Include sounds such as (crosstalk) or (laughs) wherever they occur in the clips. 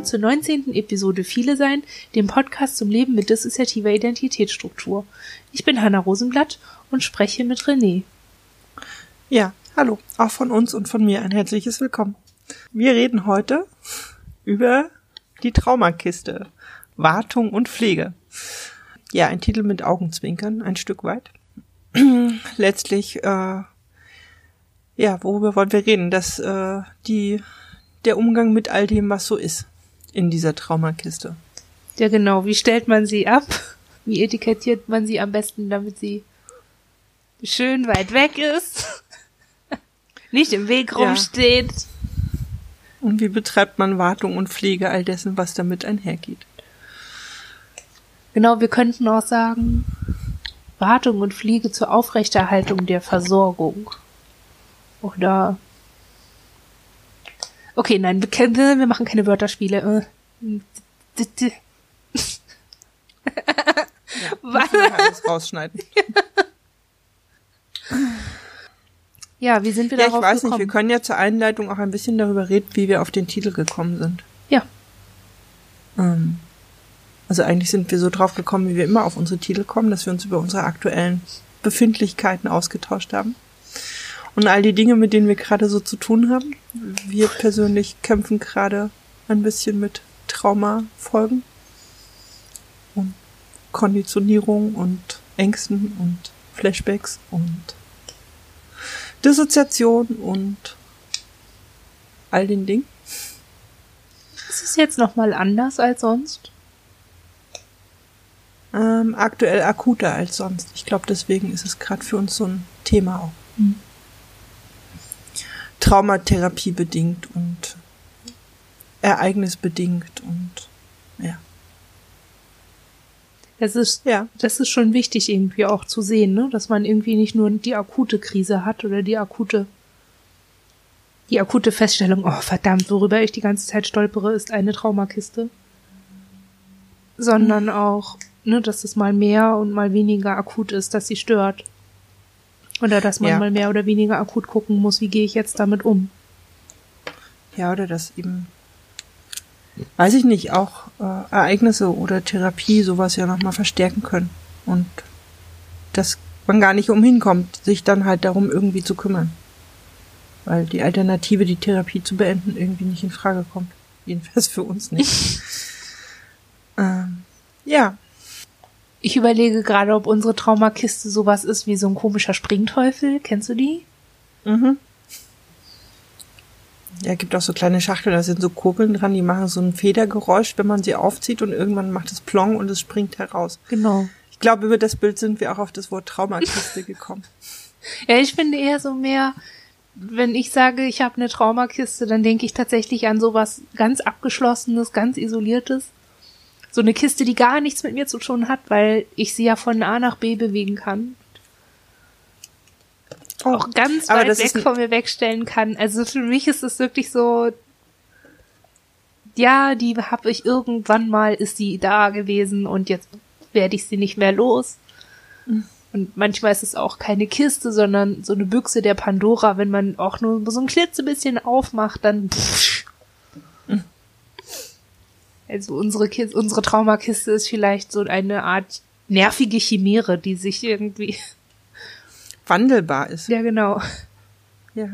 willkommen zur 19. Episode Viele Sein, dem Podcast zum Leben mit dissoziativer Identitätsstruktur. Ich bin Hanna Rosenblatt und spreche mit René. Ja, hallo, auch von uns und von mir ein herzliches Willkommen. Wir reden heute über die Traumakiste, Wartung und Pflege. Ja, ein Titel mit Augenzwinkern, ein Stück weit. (clears throat) Letztlich, äh, ja, worüber wollen wir reden? Dass äh, die der Umgang mit all dem, was so ist in dieser Traumakiste. Ja, genau. Wie stellt man sie ab? (laughs) Wie etikettiert man sie am besten, damit sie schön weit weg ist? (laughs) Nicht im Weg rumsteht. Ja. Und wie betreibt man Wartung und Pflege all dessen, was damit einhergeht? Genau, wir könnten auch sagen, Wartung und Pflege zur Aufrechterhaltung der Versorgung. Oder Okay, nein, wir, wir machen keine Wörterspiele. ja, alles rausschneiden. (laughs) ja, wie sind wir ja, darauf ich weiß gekommen? nicht, wir können ja zur Einleitung auch ein bisschen darüber reden, wie wir auf den Titel gekommen sind. Ja. Ähm, also eigentlich sind wir so drauf gekommen, wie wir immer auf unsere Titel kommen, dass wir uns über unsere aktuellen Befindlichkeiten ausgetauscht haben und all die Dinge, mit denen wir gerade so zu tun haben. Wir persönlich kämpfen gerade ein bisschen mit Traumafolgen und Konditionierung und Ängsten und Flashbacks und Dissoziation und all den Dingen. Ist es jetzt nochmal anders als sonst? Ähm, aktuell akuter als sonst. Ich glaube, deswegen ist es gerade für uns so ein Thema auch. Mhm. Traumatherapie bedingt und ereignisbedingt und ja. Das ist, ja. das ist schon wichtig irgendwie auch zu sehen, ne? dass man irgendwie nicht nur die akute Krise hat oder die akute, die akute Feststellung, oh verdammt, worüber ich die ganze Zeit stolpere, ist eine Traumakiste, sondern mhm. auch, ne, dass es mal mehr und mal weniger akut ist, dass sie stört. Oder dass man ja. mal mehr oder weniger akut gucken muss, wie gehe ich jetzt damit um. Ja, oder dass eben, weiß ich nicht, auch äh, Ereignisse oder Therapie sowas ja nochmal verstärken können. Und dass man gar nicht umhin kommt, sich dann halt darum irgendwie zu kümmern. Weil die Alternative, die Therapie zu beenden, irgendwie nicht in Frage kommt. Jedenfalls für uns nicht. (laughs) ähm, ja, ich überlege gerade, ob unsere Traumakiste sowas ist wie so ein komischer Springteufel. Kennst du die? Mhm. Ja, gibt auch so kleine Schachteln, da sind so Kurbeln dran, die machen so ein Federgeräusch, wenn man sie aufzieht und irgendwann macht es Plong und es springt heraus. Genau. Ich glaube, über das Bild sind wir auch auf das Wort Traumakiste (laughs) gekommen. ja, ich finde eher so mehr, wenn ich sage, ich habe eine Traumakiste, dann denke ich tatsächlich an sowas ganz abgeschlossenes, ganz isoliertes so eine Kiste, die gar nichts mit mir zu tun hat, weil ich sie ja von A nach B bewegen kann. Oh, auch ganz weit weg von mir wegstellen kann. Also für mich ist es wirklich so, ja, die habe ich irgendwann mal, ist sie da gewesen und jetzt werde ich sie nicht mehr los. Und manchmal ist es auch keine Kiste, sondern so eine Büchse der Pandora. Wenn man auch nur so ein klitzebisschen aufmacht, dann pff, also unsere, Kiste, unsere Traumakiste ist vielleicht so eine Art nervige Chimäre, die sich irgendwie (laughs) wandelbar ist. Ja, genau. Ja.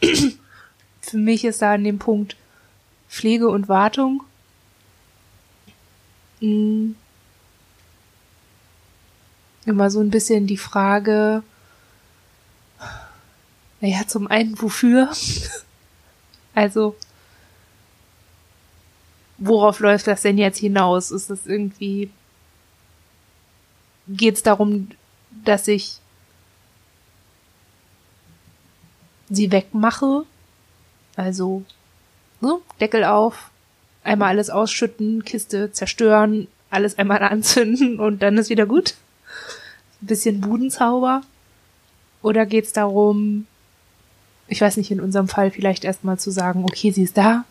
(clears throat) Für mich ist da an dem Punkt Pflege und Wartung hm, immer so ein bisschen die Frage, naja, zum einen wofür? (laughs) also worauf läuft das denn jetzt hinaus? Ist das irgendwie, geht es darum, dass ich sie wegmache? Also, ne? Deckel auf, einmal alles ausschütten, Kiste zerstören, alles einmal (laughs) anzünden und dann ist wieder gut. Bisschen Budenzauber. Oder geht es darum, ich weiß nicht, in unserem Fall vielleicht erstmal zu sagen, okay, sie ist da,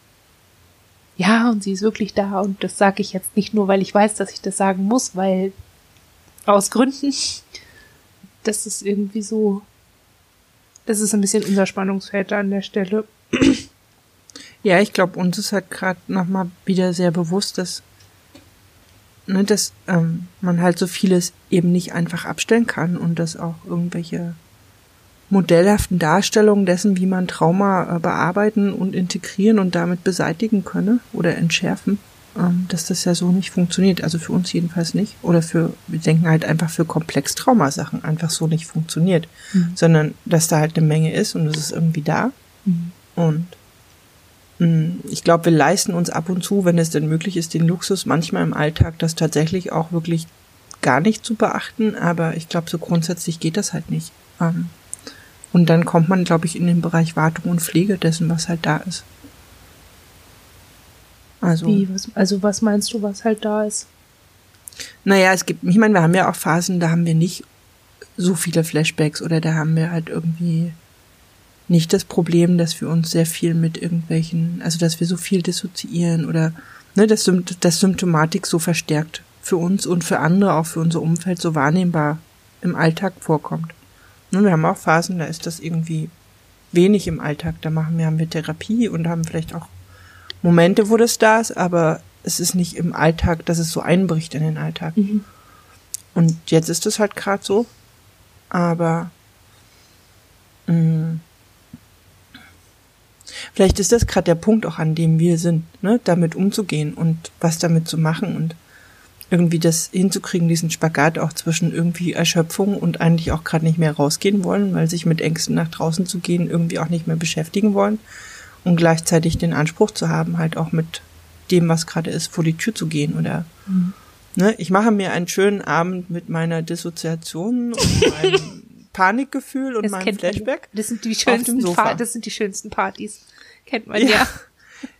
ja, und sie ist wirklich da und das sage ich jetzt nicht nur, weil ich weiß, dass ich das sagen muss, weil aus Gründen, das ist irgendwie so, das ist ein bisschen unser Spannungsfeld an der Stelle. Ja, ich glaube, uns ist halt gerade nochmal wieder sehr bewusst, dass, ne, dass ähm, man halt so vieles eben nicht einfach abstellen kann und dass auch irgendwelche modellhaften Darstellungen dessen, wie man Trauma äh, bearbeiten und integrieren und damit beseitigen könne oder entschärfen, ähm, dass das ja so nicht funktioniert. Also für uns jedenfalls nicht. Oder für, wir denken halt einfach für komplex Traumasachen einfach so nicht funktioniert. Mhm. Sondern, dass da halt eine Menge ist und es ist irgendwie da. Mhm. Und mm, ich glaube, wir leisten uns ab und zu, wenn es denn möglich ist, den Luxus manchmal im Alltag, das tatsächlich auch wirklich gar nicht zu beachten. Aber ich glaube, so grundsätzlich geht das halt nicht. Ähm, und dann kommt man, glaube ich, in den Bereich Wartung und Pflege dessen, was halt da ist. Also, Wie, was, also was meinst du, was halt da ist? Naja, es gibt, ich meine, wir haben ja auch Phasen, da haben wir nicht so viele Flashbacks oder da haben wir halt irgendwie nicht das Problem, dass wir uns sehr viel mit irgendwelchen, also dass wir so viel dissoziieren oder ne, dass, dass Symptomatik so verstärkt für uns und für andere, auch für unser Umfeld so wahrnehmbar im Alltag vorkommt. Ne, wir haben auch Phasen, da ist das irgendwie wenig im Alltag. Da machen wir, haben wir Therapie und haben vielleicht auch Momente, wo das da ist, aber es ist nicht im Alltag, dass es so einbricht in den Alltag. Mhm. Und jetzt ist es halt gerade so. Aber mh, mm, vielleicht ist das gerade der Punkt auch, an dem wir sind, ne, damit umzugehen und was damit zu machen und irgendwie das hinzukriegen, diesen Spagat auch zwischen irgendwie Erschöpfung und eigentlich auch gerade nicht mehr rausgehen wollen, weil sich mit Ängsten nach draußen zu gehen irgendwie auch nicht mehr beschäftigen wollen und gleichzeitig den Anspruch zu haben, halt auch mit dem, was gerade ist, vor die Tür zu gehen oder mhm. ne, ich mache mir einen schönen Abend mit meiner Dissoziation und meinem (laughs) Panikgefühl und das meinem Flashback. Das sind die schönsten das sind die schönsten Partys. Kennt man ja. ja.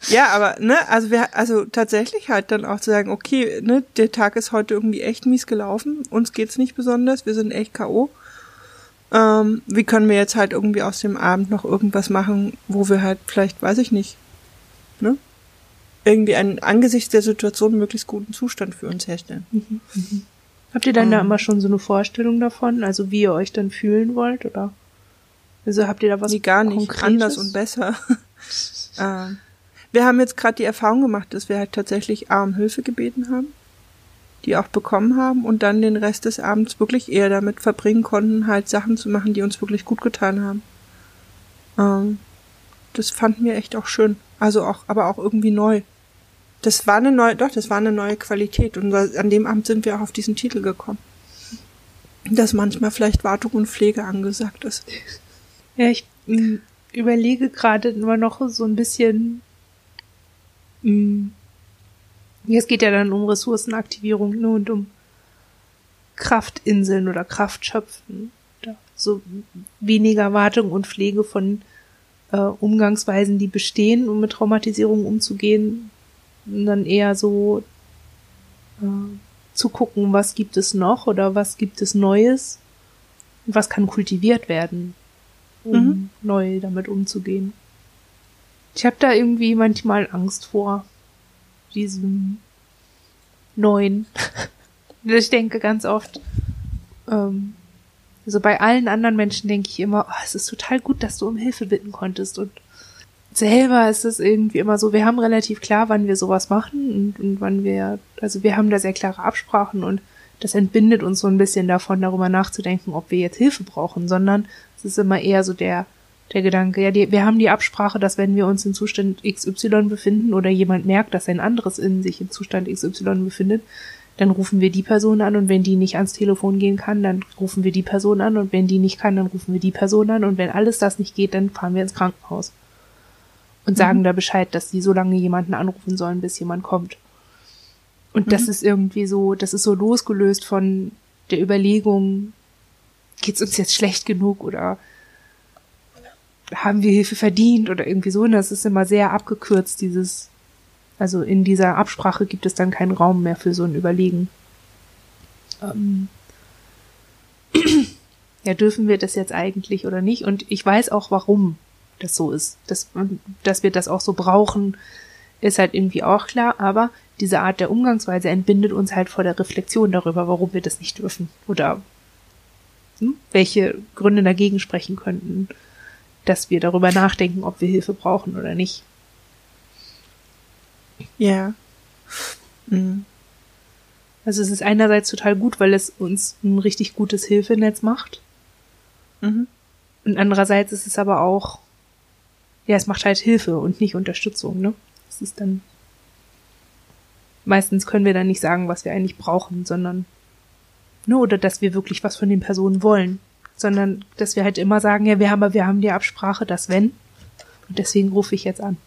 Ja, aber ne, also wir, also tatsächlich halt dann auch zu sagen, okay, ne, der Tag ist heute irgendwie echt mies gelaufen, uns geht's nicht besonders, wir sind echt K.O. Ähm, wie können wir jetzt halt irgendwie aus dem Abend noch irgendwas machen, wo wir halt vielleicht, weiß ich nicht, ne? Irgendwie einen angesichts der Situation möglichst guten Zustand für uns herstellen. Mhm, mhm. Habt ihr dann um, da ähm. immer schon so eine Vorstellung davon, also wie ihr euch dann fühlen wollt, oder? Also habt ihr da was Nee, gar nicht, Konkretes? anders und besser. (laughs) ähm, wir haben jetzt gerade die Erfahrung gemacht, dass wir halt tatsächlich A um Hilfe gebeten haben, die auch bekommen haben und dann den Rest des Abends wirklich eher damit verbringen konnten, halt Sachen zu machen, die uns wirklich gut getan haben. Ähm, das fanden wir echt auch schön. Also auch, aber auch irgendwie neu. Das war eine neue, doch, das war eine neue Qualität und an dem Abend sind wir auch auf diesen Titel gekommen. Dass manchmal vielleicht Wartung und Pflege angesagt ist. Ja, ich mm, überlege gerade immer noch so ein bisschen. Es geht ja dann um Ressourcenaktivierung ne, und um Kraftinseln oder Kraftschöpfen. So weniger Wartung und Pflege von äh, Umgangsweisen, die bestehen, um mit Traumatisierung umzugehen. Und dann eher so äh, zu gucken, was gibt es noch oder was gibt es Neues und was kann kultiviert werden, um mhm. neu damit umzugehen. Ich habe da irgendwie manchmal Angst vor diesem neuen. (laughs) ich denke ganz oft, ähm, also bei allen anderen Menschen denke ich immer, oh, es ist total gut, dass du um Hilfe bitten konntest. Und selber ist es irgendwie immer so, wir haben relativ klar, wann wir sowas machen und, und wann wir, also wir haben da sehr klare Absprachen und das entbindet uns so ein bisschen davon, darüber nachzudenken, ob wir jetzt Hilfe brauchen, sondern es ist immer eher so der, der Gedanke, ja, die, wir haben die Absprache, dass wenn wir uns in Zustand XY befinden oder jemand merkt, dass ein anderes in sich im Zustand XY befindet, dann rufen wir die Person an und wenn die nicht ans Telefon gehen kann, dann rufen wir die Person an und wenn die nicht kann, dann rufen wir die Person an und wenn alles das nicht geht, dann fahren wir ins Krankenhaus und sagen mhm. da Bescheid, dass die so lange jemanden anrufen sollen, bis jemand kommt. Und mhm. das ist irgendwie so, das ist so losgelöst von der Überlegung, geht's uns jetzt schlecht genug oder haben wir Hilfe verdient oder irgendwie so. Und das ist immer sehr abgekürzt, dieses, also in dieser Absprache gibt es dann keinen Raum mehr für so ein Überlegen. Ähm, (clears throat) ja, dürfen wir das jetzt eigentlich oder nicht? Und ich weiß auch, warum das so ist. Dass, dass wir das auch so brauchen, ist halt irgendwie auch klar, aber diese Art der Umgangsweise entbindet uns halt vor der Reflexion darüber, warum wir das nicht dürfen oder hm, welche Gründe dagegen sprechen könnten dass wir darüber nachdenken, ob wir Hilfe brauchen oder nicht. Ja. Mhm. Also es ist einerseits total gut, weil es uns ein richtig gutes Hilfenetz macht. Mhm. Und andererseits ist es aber auch, ja, es macht halt Hilfe und nicht Unterstützung, ne? Es ist dann, meistens können wir dann nicht sagen, was wir eigentlich brauchen, sondern, nur, oder dass wir wirklich was von den Personen wollen, sondern, dass wir halt immer sagen, ja, wir haben, wir haben die Absprache, dass wenn, und deswegen rufe ich jetzt an.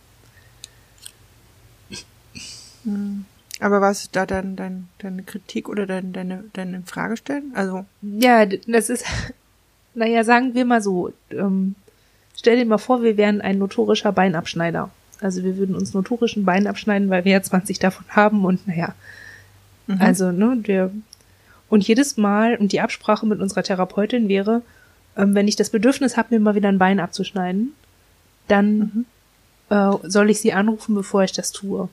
Mhm. Aber was ist da dann dein, deine Kritik oder dein, deine, deine Frage stellen? Also. Ja, das ist, (laughs) naja, sagen wir mal so, ähm, stell dir mal vor, wir wären ein notorischer Beinabschneider. Also wir würden uns notorischen Bein abschneiden, weil wir ja 20 davon haben und naja. Mhm. Also, ne, wir, und jedes Mal, und die Absprache mit unserer Therapeutin wäre, ähm, wenn ich das Bedürfnis habe, mir mal wieder ein Bein abzuschneiden, dann mhm. äh, soll ich sie anrufen, bevor ich das tue.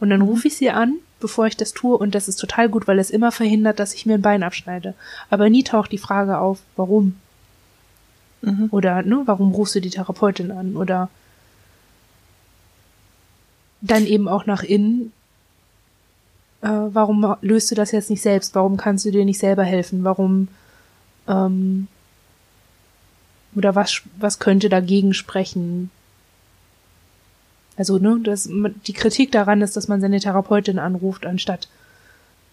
Und dann rufe ich sie an, bevor ich das tue, und das ist total gut, weil es immer verhindert, dass ich mir ein Bein abschneide. Aber nie taucht die Frage auf, warum? Mhm. Oder, ne, warum rufst du die Therapeutin an? Oder dann eben auch nach innen, äh, warum löst du das jetzt nicht selbst? Warum kannst du dir nicht selber helfen? Warum, ähm, oder was, was könnte dagegen sprechen? Also, ne, das, die Kritik daran ist, dass man seine Therapeutin anruft, anstatt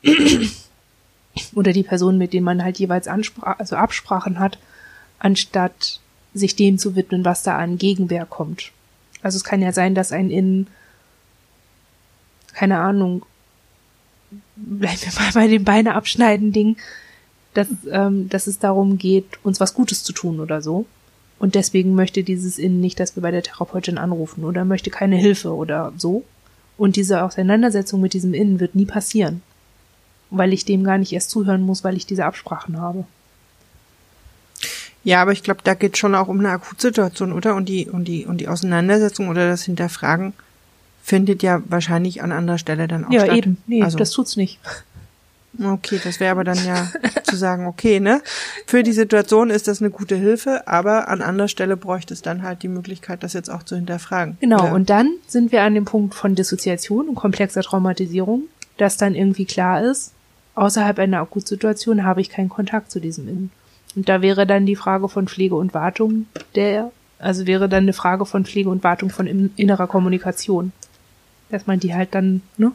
(clears throat) oder die Person, mit denen man halt jeweils Anspra also Absprachen hat, anstatt sich dem zu widmen, was da an Gegenwehr kommt. Also es kann ja sein, dass ein in keine Ahnung, bleiben wir mal bei dem Beine abschneiden Ding, dass, ähm, dass es darum geht, uns was Gutes zu tun oder so. Und deswegen möchte dieses Innen nicht, dass wir bei der Therapeutin anrufen oder möchte keine Hilfe oder so. Und diese Auseinandersetzung mit diesem Innen wird nie passieren, weil ich dem gar nicht erst zuhören muss, weil ich diese Absprachen habe. Ja, aber ich glaube, da geht schon auch um eine Akutsituation, oder? Und die, und die, und die Auseinandersetzung oder das Hinterfragen findet ja wahrscheinlich an anderer Stelle dann auch ja, statt. Ja, eben. Nee, also, das tut's nicht. Okay, das wäre aber dann ja (laughs) zu sagen, okay, ne? Für die Situation ist das eine gute Hilfe, aber an anderer Stelle bräuchte es dann halt die Möglichkeit, das jetzt auch zu hinterfragen. Genau, Oder? und dann sind wir an dem Punkt von Dissoziation und komplexer Traumatisierung, dass dann irgendwie klar ist, außerhalb einer Akutsituation habe ich keinen Kontakt zu diesem Innen. Und da wäre dann die Frage von Pflege und Wartung der, also wäre dann eine Frage von Pflege und Wartung von innerer Kommunikation. Dass man die halt dann, ne,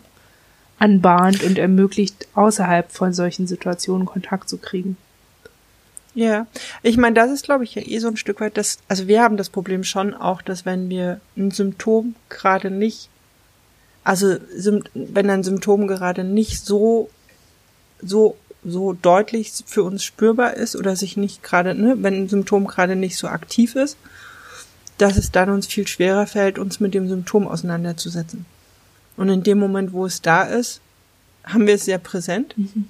anbahnt und ermöglicht, außerhalb von solchen Situationen Kontakt zu kriegen. Ja, ich meine, das ist, glaube ich, ja eh so ein Stück weit das, also wir haben das Problem schon auch, dass wenn wir ein Symptom gerade nicht, also wenn ein Symptom gerade nicht so, so, so deutlich für uns spürbar ist oder sich nicht gerade, ne, wenn ein Symptom gerade nicht so aktiv ist, dass es dann uns viel schwerer fällt, uns mit dem Symptom auseinanderzusetzen. Und in dem Moment, wo es da ist, haben wir es sehr präsent. Mhm.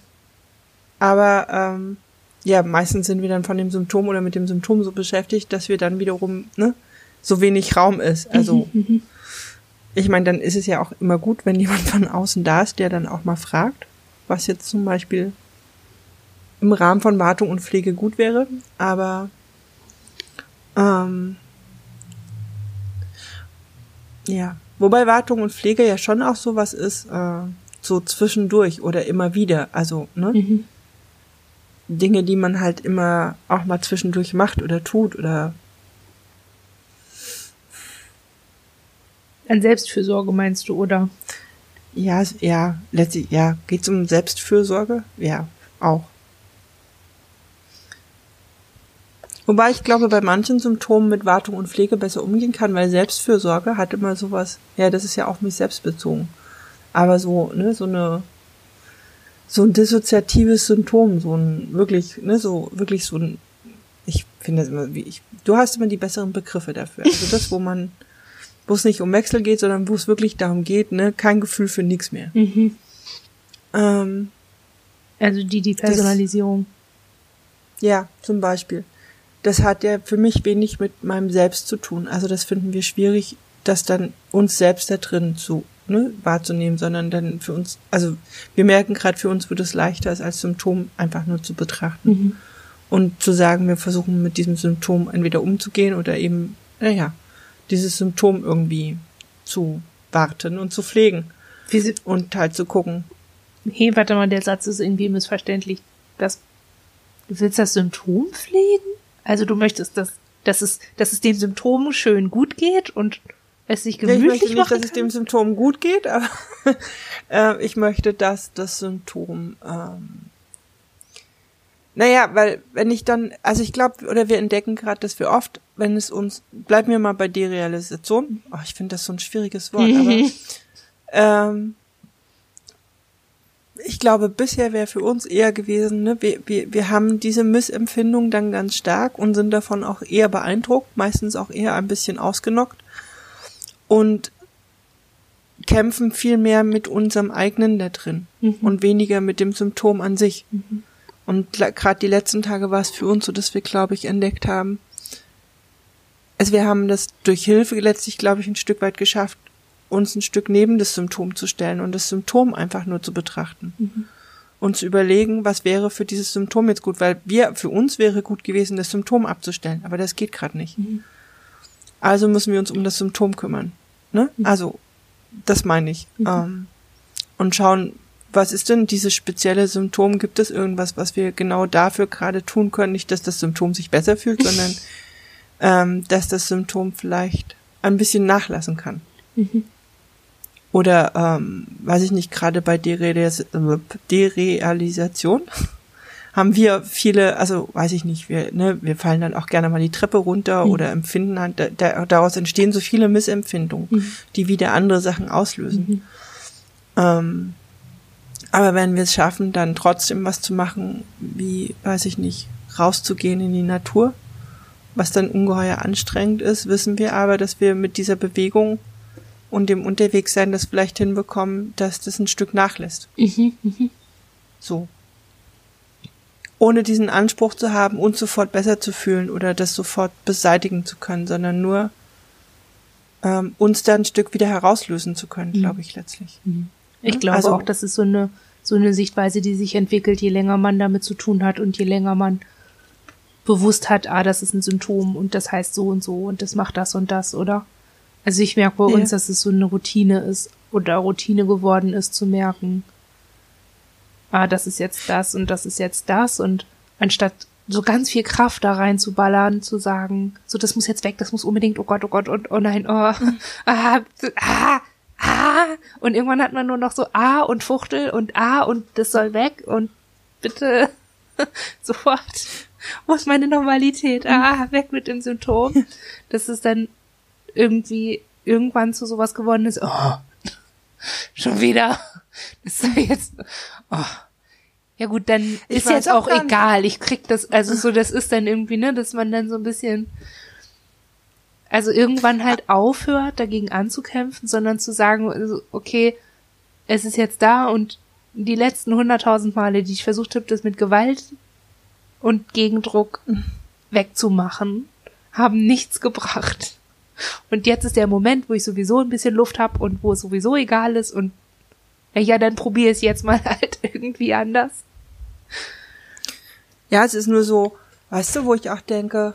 Aber ähm, ja, meistens sind wir dann von dem Symptom oder mit dem Symptom so beschäftigt, dass wir dann wiederum ne, so wenig Raum ist. Also mhm. mhm. ich meine, dann ist es ja auch immer gut, wenn (laughs) jemand von außen da ist, der dann auch mal fragt, was jetzt zum Beispiel im Rahmen von Wartung und Pflege gut wäre. Aber ähm, ja, Wobei Wartung und Pflege ja schon auch sowas ist, äh, so zwischendurch oder immer wieder. Also, ne? Mhm. Dinge, die man halt immer auch mal zwischendurch macht oder tut oder. An Selbstfürsorge meinst du, oder? Ja, ja, letztlich, ja. Geht's um Selbstfürsorge? Ja, auch. Wobei ich glaube, bei manchen Symptomen mit Wartung und Pflege besser umgehen kann, weil Selbstfürsorge hat immer sowas, ja, das ist ja auch mich selbst bezogen. Aber so, ne, so eine, so ein dissoziatives Symptom, so ein wirklich, ne, so wirklich so ein, ich finde das immer, wie ich, du hast immer die besseren Begriffe dafür. Also das, wo man, wo es nicht um Wechsel geht, sondern wo es wirklich darum geht, ne, kein Gefühl für nichts mehr. Mhm. Ähm, also die, die Personalisierung. Das, ja, zum Beispiel das hat ja für mich wenig mit meinem Selbst zu tun. Also das finden wir schwierig, das dann uns selbst da drin zu ne, wahrzunehmen, sondern dann für uns, also wir merken gerade, für uns wird es leichter, es als Symptom einfach nur zu betrachten. Mhm. Und zu sagen, wir versuchen mit diesem Symptom entweder umzugehen oder eben, naja, dieses Symptom irgendwie zu abzuwarten und zu pflegen. Sie, Und halt zu gucken. hey, warte mal, der Satz ist irgendwie missverständlich. Das, du willst das Symptom pflegen? Also du möchtest, dass, dass es, dass es dem Symptom schön gut geht und es sich Ja, ich gemütlich möchte nicht, machen dass es dem Symptom gut geht, aber (laughs) äh, ich möchte, dass das Symptom ähm, naja, weil wenn ich dann, also ich glaube, oder wir entdecken gerade, dass wir oft, wenn es uns, bleiben wir mal bei Derealisation, oh, ich finde das so ein schwieriges Wort, aber (laughs) ähm, ich glaube, bisher wäre für uns eher gewesen, ne, wir, wir, wir haben diese Missempfindung dann ganz stark und sind davon auch eher beeindruckt, meistens auch eher ein bisschen ausgenockt und kämpfen viel mehr mit unserem eigenen da drin Mhm. und weniger mit dem Symptom an sich. Und gerade die letzten Tage war es für uns so, dass wir, glaube ich, entdeckt haben, also wir haben das durch Hilfe letztlich, glaube ich, ein Stück weit geschafft, uns ein Stück neben das Symptom zu stellen und das Symptom einfach nur zu betrachten. Und zu überlegen, was wäre für dieses Symptom jetzt gut, weil wir, für uns wäre gut gewesen, das Symptom abzustellen, aber das geht gerade nicht. Also müssen wir uns um das Symptom kümmern. Ne? Also, das meine ich. Ähm, und schauen, was ist denn dieses spezielle Symptom? Gibt es irgendwas, was wir genau dafür gerade tun können? Nicht, dass das Symptom sich besser fühlt, (laughs) sondern ähm, dass das Symptom vielleicht ein bisschen nachlassen kann. Oder, ähm, weiß ich nicht, gerade bei Derealis Derealisation (laughs) haben wir viele, also weiß ich nicht, wir, ne, wir fallen dann auch gerne mal die Treppe runter oder empfinden halt, da, da, daraus entstehen so viele Missempfindungen, die wieder andere Sachen auslösen. Ähm, aber wenn wir es schaffen, dann trotzdem was zu machen, wie, weiß ich nicht, rauszugehen in die Natur, was dann ungeheuer anstrengend ist, wissen wir aber, dass wir mit dieser Bewegung und dem Unterwegssein das vielleicht hinbekommen, dass das ein Stück nachlässt. So. Ohne diesen Anspruch zu haben, uns sofort besser zu fühlen oder das sofort beseitigen zu können, sondern nur ähm, uns da ein Stück wieder herauslösen zu können, glaube ich letztlich. Ich glaube Also- auch, das ist so eine, so eine Sichtweise, die sich entwickelt, je länger man damit zu tun hat und je länger man bewusst hat, ah, das ist ein Symptom und das heißt so und so und das macht das und das, oder? Also ich merke bei Ja. uns, dass es so eine Routine ist oder Routine geworden ist, zu merken, ah, das ist jetzt das und das ist jetzt das und anstatt so ganz viel Kraft da reinzuballern, zu sagen, so das muss jetzt weg, das muss unbedingt, oh Gott, oh Gott, und oh nein, oh, (laughs) ah, ah, ah, und irgendwann hat man nur noch so ah und Fuchtel und ah und das soll weg und bitte (laughs) sofort, wo ist meine Normalität? Ah, weg mit dem Symptom. Das ist dann irgendwie irgendwann zu sowas geworden ist, oh, schon wieder. Das ist jetzt, oh. Ja gut, dann Ich ist jetzt auch egal. Ich krieg das, also so, das ist dann irgendwie, ne, dass man dann so ein bisschen, also irgendwann halt aufhört, dagegen anzukämpfen, sondern zu sagen, also, okay, es ist jetzt da und die letzten hunderttausend Male, die ich versucht habe, das mit Gewalt und Gegendruck wegzumachen, haben nichts gebracht. Und jetzt ist der Moment, wo ich sowieso ein bisschen Luft habe und wo es sowieso egal ist und ja, dann probiere es jetzt mal (laughs) halt irgendwie anders. Ja, es ist nur so, weißt du, wo ich auch denke,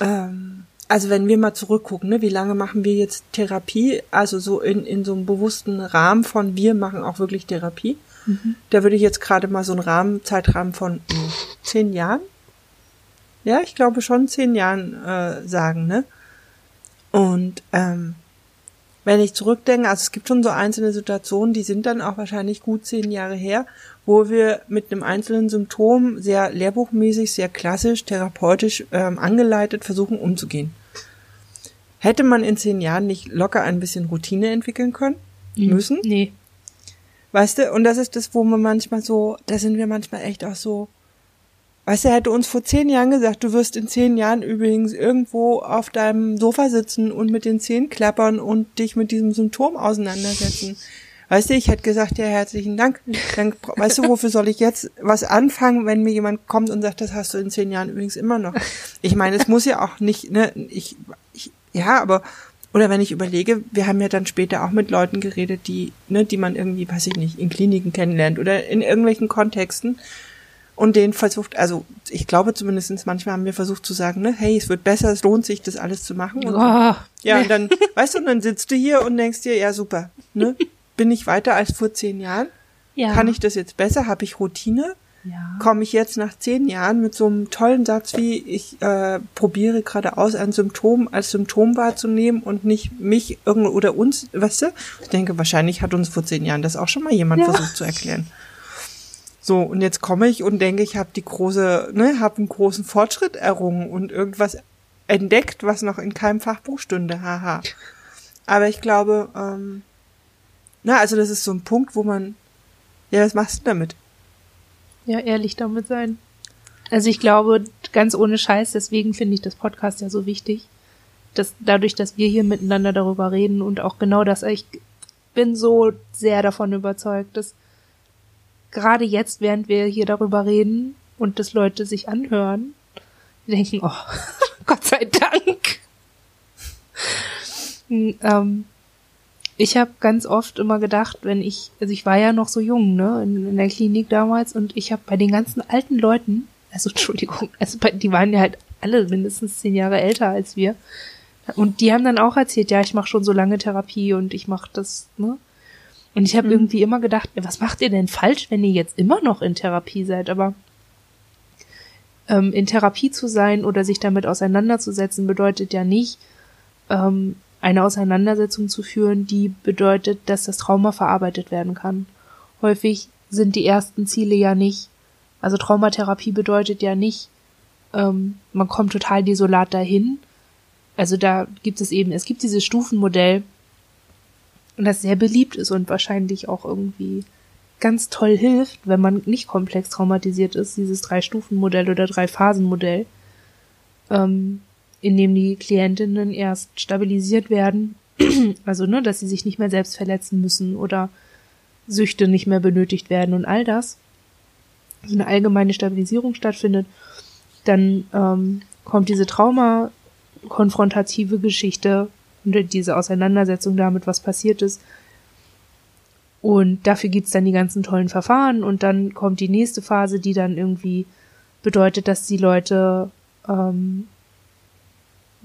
ähm, also wenn wir mal zurückgucken, ne, wie lange machen wir jetzt Therapie, also so in, in so einem bewussten Rahmen von wir machen auch wirklich Therapie. Da würde ich jetzt gerade mal so einen Rahmen, Zeitrahmen von mh, zehn Jahren, ja, ich glaube schon zehn Jahren äh, sagen, ne? Und ähm, wenn ich zurückdenke, also es gibt schon so einzelne Situationen, die sind dann auch wahrscheinlich gut zehn Jahre her, wo wir mit einem einzelnen Symptom sehr lehrbuchmäßig, sehr klassisch, therapeutisch ähm, angeleitet versuchen umzugehen. Hätte man in zehn Jahren nicht locker ein bisschen Routine entwickeln können? Müssen? Nee. Weißt du, und das ist das, wo man manchmal so, da sind wir manchmal echt auch so, weißt du, er hätte uns vor zehn Jahren gesagt, du wirst in zehn Jahren übrigens irgendwo auf deinem Sofa sitzen und mit den Zähnen klappern und dich mit diesem Symptom auseinandersetzen. Weißt du, ich hätte gesagt, ja, herzlichen Dank. Dann, weißt du, wofür soll ich jetzt was anfangen, wenn mir jemand kommt und sagt, das hast du in zehn Jahren übrigens immer noch. Ich meine, es muss ja auch nicht, ne, ich, ich ja, aber oder wenn ich überlege, wir haben ja dann später auch mit Leuten geredet, die, ne, die man irgendwie, weiß ich nicht, in Kliniken kennenlernt oder in irgendwelchen Kontexten. Und den versucht, also ich glaube zumindestens manchmal haben wir versucht zu sagen, ne, hey, es wird besser, es lohnt sich, das alles zu machen. Und Oh, ja, und dann, (laughs) weißt du, und dann sitzt du hier und denkst dir, ja, super, ne? Bin ich weiter als vor zehn Jahren? ja. Kann ich das jetzt besser? Habe ich Routine? Ja. Komme ich jetzt nach zehn Jahren mit so einem tollen Satz wie, ich äh, probiere gerade aus, ein Symptom als Symptom wahrzunehmen und nicht mich irgend oder uns, weißt du? Ich denke, wahrscheinlich hat uns vor zehn Jahren das auch schon mal jemand Ja. versucht zu erklären. So, und jetzt komme ich und denke, ich habe die große, ne, habe einen großen Fortschritt errungen und irgendwas entdeckt, was noch in keinem Fachbuch stünde, haha. Aber ich glaube, ähm, na, also das ist so ein Punkt, wo man, ja, was machst du damit? Ja, ehrlich damit sein. Also ich glaube, ganz ohne Scheiß, deswegen finde ich das Podcast ja so wichtig. Dass dadurch, dass wir hier miteinander darüber reden und auch genau das, ich bin so sehr davon überzeugt, dass gerade jetzt, während wir hier darüber reden und das Leute sich anhören, denken, oh, (laughs) Gott sei Dank. Hm, ähm, ich habe ganz oft immer gedacht, wenn ich, also ich war ja noch so jung, ne, in, in der Klinik damals und ich habe bei den ganzen alten Leuten, also (laughs) Entschuldigung, also bei, die waren ja halt alle mindestens zehn Jahre älter als wir und die haben dann auch erzählt, ja, ich mache schon so lange Therapie und ich mache das, ne. Und ich habe Mhm. irgendwie immer gedacht, was macht ihr denn falsch, wenn ihr jetzt immer noch in Therapie seid? Aber ähm, in Therapie zu sein oder sich damit auseinanderzusetzen bedeutet ja nicht, ähm, eine Auseinandersetzung zu führen, die bedeutet, dass das Trauma verarbeitet werden kann. Häufig sind die ersten Ziele ja nicht, also Traumatherapie bedeutet ja nicht, ähm, man kommt total desolat dahin. Also da gibt es eben, es gibt dieses Stufenmodell, und das sehr beliebt ist und wahrscheinlich auch irgendwie ganz toll hilft, wenn man nicht komplex traumatisiert ist, dieses Drei-Stufen-Modell oder Drei-Phasen-Modell, ähm, in dem die Klientinnen erst stabilisiert werden, (clears throat) also ne, dass sie sich nicht mehr selbst verletzen müssen oder Süchte nicht mehr benötigt werden und all das, so eine allgemeine Stabilisierung stattfindet, dann ähm, kommt diese Trauma-konfrontative Geschichte und diese Auseinandersetzung damit, was passiert ist. Und dafür gibt's dann die ganzen tollen Verfahren und dann kommt die nächste Phase, die dann irgendwie bedeutet, dass die Leute ähm,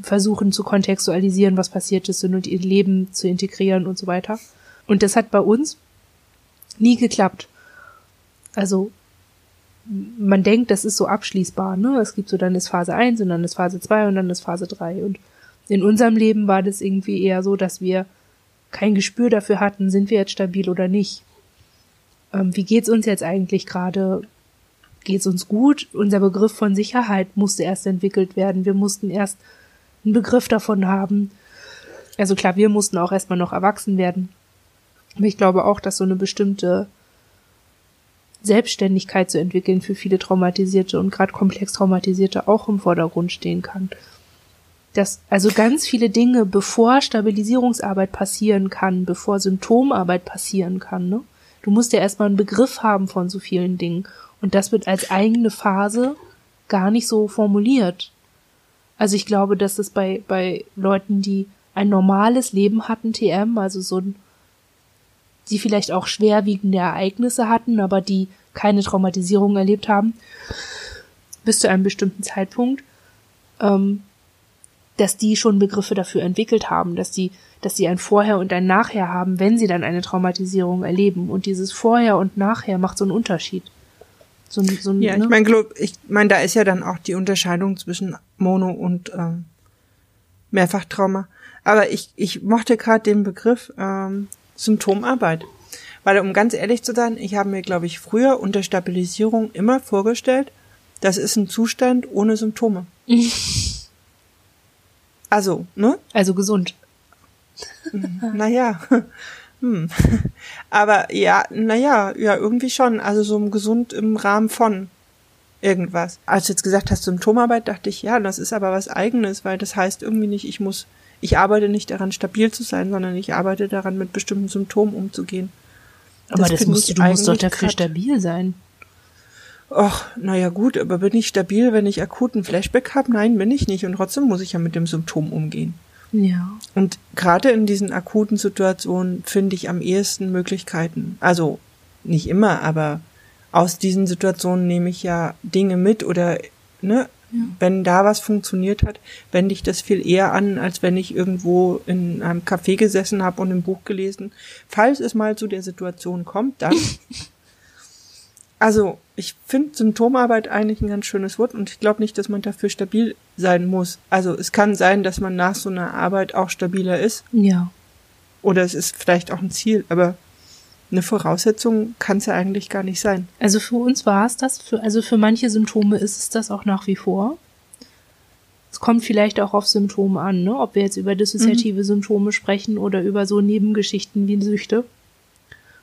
versuchen zu kontextualisieren, was passiert ist und ihr Leben zu integrieren und so weiter. Und das hat bei uns nie geklappt. Also man denkt, das ist so abschließbar, ne? Es gibt so, dann ist Phase 1 und dann ist Phase 2 und dann ist Phase 3. Und in unserem Leben war das irgendwie eher so, dass wir kein Gespür dafür hatten, sind wir jetzt stabil oder nicht. Ähm, wie geht's uns jetzt eigentlich gerade? Geht's uns gut? Unser Begriff von Sicherheit musste erst entwickelt werden. Wir mussten erst einen Begriff davon haben. Also klar, wir mussten auch erstmal noch erwachsen werden. Aber ich glaube auch, dass so eine bestimmte Selbstständigkeit zu entwickeln für viele Traumatisierte und gerade komplex Traumatisierte auch im Vordergrund stehen kann. Dass also ganz viele Dinge, bevor Stabilisierungsarbeit passieren kann, bevor Symptomarbeit passieren kann, ne? Du musst ja erstmal einen Begriff haben von so vielen Dingen. Und das wird als eigene Phase gar nicht so formuliert. Also ich glaube, dass es bei, bei Leuten, die ein normales Leben hatten, TM, also so ein, die vielleicht auch schwerwiegende Ereignisse hatten, aber die keine Traumatisierung erlebt haben, bis zu einem bestimmten Zeitpunkt, ähm, dass die schon Begriffe dafür entwickelt haben, dass die, dass sie ein Vorher und ein Nachher haben, wenn sie dann eine Traumatisierung erleben. Und dieses Vorher und Nachher macht so einen Unterschied. So, ein- so, Ja, ne? ich meine, ich mein, da ist ja dann auch die Unterscheidung zwischen Mono und ähm, Mehrfachtrauma. Aber ich, ich mochte gerade den Begriff ähm, Symptomarbeit. Weil, um ganz ehrlich zu sein, ich habe mir, glaube ich, früher unter Stabilisierung immer vorgestellt, das ist ein Zustand ohne Symptome. (laughs) Also, ne? also gesund. Naja. (laughs) Hm. Aber ja, naja, ja, irgendwie schon. Also so gesund im Rahmen von irgendwas. Als du jetzt gesagt hast, Symptomarbeit, dachte ich, ja, das ist aber was eigenes, weil das heißt irgendwie nicht, ich muss, ich arbeite nicht daran, stabil zu sein, sondern ich arbeite daran, mit bestimmten Symptomen umzugehen. Aber das, finde musst du, du musst doch dafür stabil sein. Ach, naja gut, aber bin ich stabil, wenn ich akuten Flashback habe? Nein, bin ich nicht. Und trotzdem muss ich ja mit dem Symptom umgehen. Ja. Und gerade in diesen akuten Situationen finde ich am ehesten Möglichkeiten. Also nicht immer, aber aus diesen Situationen nehme ich ja Dinge mit oder ne, ja. wenn da was funktioniert hat, wende ich das viel eher an, als wenn ich irgendwo in einem Café gesessen habe und ein Buch gelesen. Falls es mal zu der Situation kommt, dann. (laughs) also ich finde Symptomarbeit eigentlich ein ganz schönes Wort und ich glaube nicht, dass man dafür stabil sein muss. Also es kann sein, dass man nach so einer Arbeit auch stabiler ist. Ja. Oder es ist vielleicht auch ein Ziel, aber eine Voraussetzung kann es ja eigentlich gar nicht sein. Also für uns war es das, für, also für manche Symptome ist es das auch nach wie vor. Es kommt vielleicht auch auf Symptome an, ne? ob wir jetzt über dissoziative mhm. Symptome sprechen oder über so Nebengeschichten wie Süchte.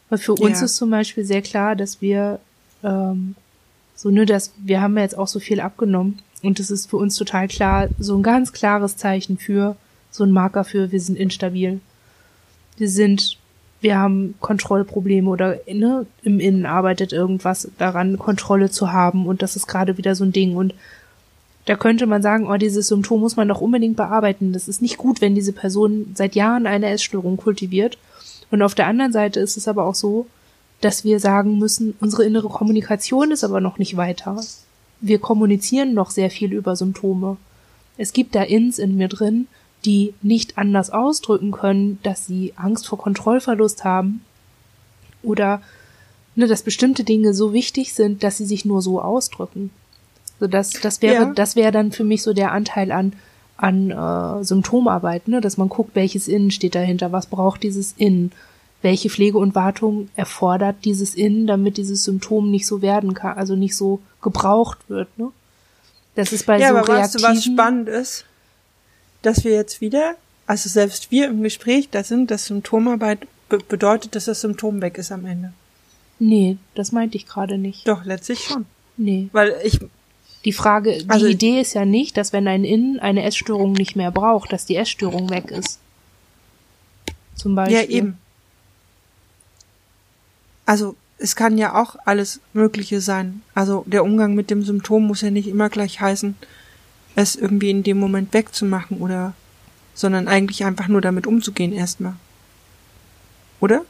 Weil für uns ja. ist zum Beispiel sehr klar, dass wir ähm, so, ne, dass wir haben ja jetzt auch so viel abgenommen und es ist für uns total klar, so ein ganz klares Zeichen für, so ein Marker für, wir sind instabil. Wir sind wir haben Kontrollprobleme oder ne, im Innen arbeitet irgendwas daran, Kontrolle zu haben und das ist gerade wieder so ein Ding und da könnte man sagen, oh, dieses Symptom muss man doch unbedingt bearbeiten. Das ist nicht gut, wenn diese Person seit Jahren eine Essstörung kultiviert. Und auf der anderen Seite ist es aber auch so, dass wir sagen müssen, unsere innere Kommunikation ist aber noch nicht weiter. Wir kommunizieren noch sehr viel über Symptome. Es gibt da Ins in mir drin, die nicht anders ausdrücken können, dass sie Angst vor Kontrollverlust haben oder ne, dass bestimmte Dinge so wichtig sind, dass sie sich nur so ausdrücken. So das, das wäre, ja. das wäre dann für mich so der Anteil an an äh, Symptomarbeit, ne, dass man guckt, welches Innen steht dahinter, was braucht dieses Innen, welche Pflege und Wartung erfordert dieses Innen, damit dieses Symptom nicht so werden kann, also nicht so gebraucht wird, ne? Das ist bei ja, so aber weißt du, was spannend ist? dass wir jetzt wieder, also selbst wir im Gespräch da sind, dass Symptomarbeit be bedeutet, dass das Symptom weg ist am Ende. Nee, das meinte ich gerade nicht. Doch, letztlich schon. Nee. Weil ich. Die Frage, die also Idee ist ja nicht, dass wenn ein Innen eine Essstörung nicht mehr braucht, dass die Essstörung weg ist. Zum Beispiel. Ja, eben. Also, es kann ja auch alles Mögliche sein. Also, der Umgang mit dem Symptom muss ja nicht immer gleich heißen, es irgendwie in dem Moment wegzumachen oder, sondern eigentlich einfach nur damit umzugehen erstmal. Oder?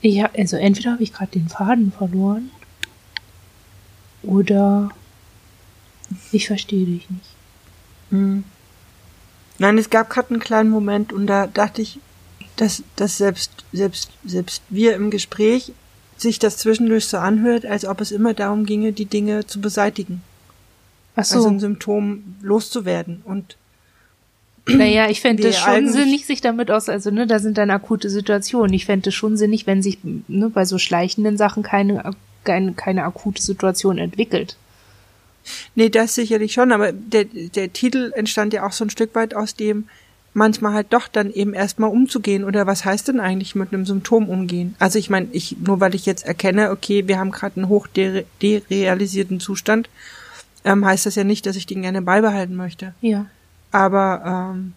Ja, also entweder habe ich gerade den Faden verloren oder ich verstehe dich nicht. Hm. Nein, es gab gerade einen kleinen Moment und da dachte ich, dass, dass selbst, selbst, selbst wir im Gespräch sich das zwischendurch so anhört, als ob es immer darum ginge, die Dinge zu beseitigen. Ach so. Also ein Symptom loszuwerden und naja, ich fände es schon sinnig, sich damit aus, also ne, da sind dann akute Situationen. Ich fände es schon sinnig, wenn sich ne, bei so schleichenden Sachen keine, keine, keine akute Situation entwickelt. Nee, das sicherlich schon, aber der, der Titel entstand ja auch so ein Stück weit aus dem, manchmal halt doch dann eben erstmal umzugehen oder was heißt denn eigentlich mit einem Symptom umgehen? Also ich meine, ich nur weil ich jetzt erkenne, okay, wir haben gerade einen hoch derealisierten Zustand ähm, heißt das ja nicht, dass ich den gerne beibehalten möchte. Ja. Aber ähm,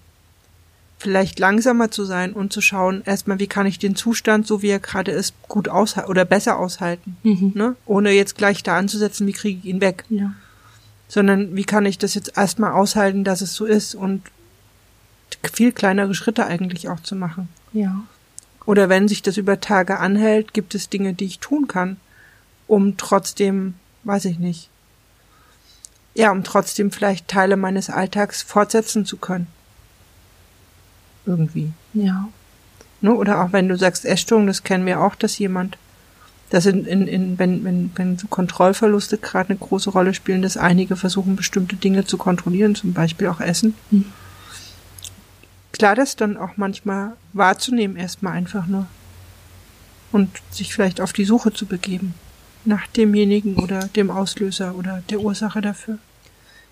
vielleicht langsamer zu sein und zu schauen, erstmal, wie kann ich den Zustand, so wie er gerade ist, gut aushalten oder besser aushalten. Mhm. Ne? Ohne jetzt gleich da anzusetzen, wie kriege ich ihn weg. Ja. Sondern wie kann ich das jetzt erstmal aushalten, dass es so ist und viel kleinere Schritte eigentlich auch zu machen. Ja. Oder wenn sich das über Tage anhält, gibt es Dinge, die ich tun kann, um trotzdem, weiß ich nicht, ja, um trotzdem vielleicht Teile meines Alltags fortsetzen zu können. Irgendwie. Ja. Ne? Oder auch wenn du sagst Essstörung, das kennen wir auch, dass jemand, dass in, in, in wenn, wenn, wenn so Kontrollverluste gerade eine große Rolle spielen, dass einige versuchen, bestimmte Dinge zu kontrollieren, zum Beispiel auch Essen. Hm. Klar, das dann auch manchmal wahrzunehmen, erstmal einfach nur. Und sich vielleicht auf die Suche zu begeben nach demjenigen oder dem Auslöser oder der Ursache dafür.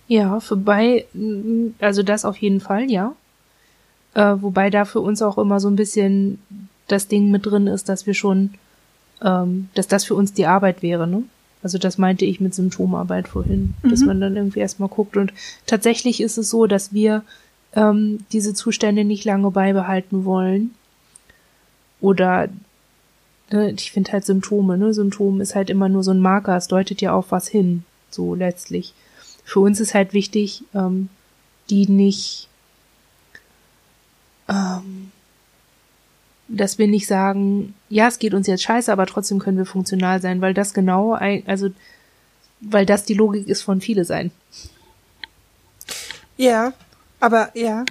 Ja, wobei, also das auf jeden Fall, ja. Äh, wobei da für uns auch immer so ein bisschen das Ding mit drin ist, dass wir schon, ähm, dass das für uns die Arbeit wäre, ne? Also das meinte ich mit Symptomarbeit vorhin, mhm. dass man dann irgendwie erstmal guckt. Und tatsächlich ist es so, dass wir ähm, diese Zustände nicht lange beibehalten wollen. Oder ne, ich finde halt Symptome, ne? Symptom ist halt immer nur so ein Marker, es deutet ja auf was hin, so letztlich. Für uns ist halt wichtig, ähm, die nicht, ähm, dass wir nicht sagen, ja, es geht uns jetzt scheiße, aber trotzdem können wir funktional sein, weil das genau, ein, also, weil das die Logik ist von viele sein. Ja, aber ja.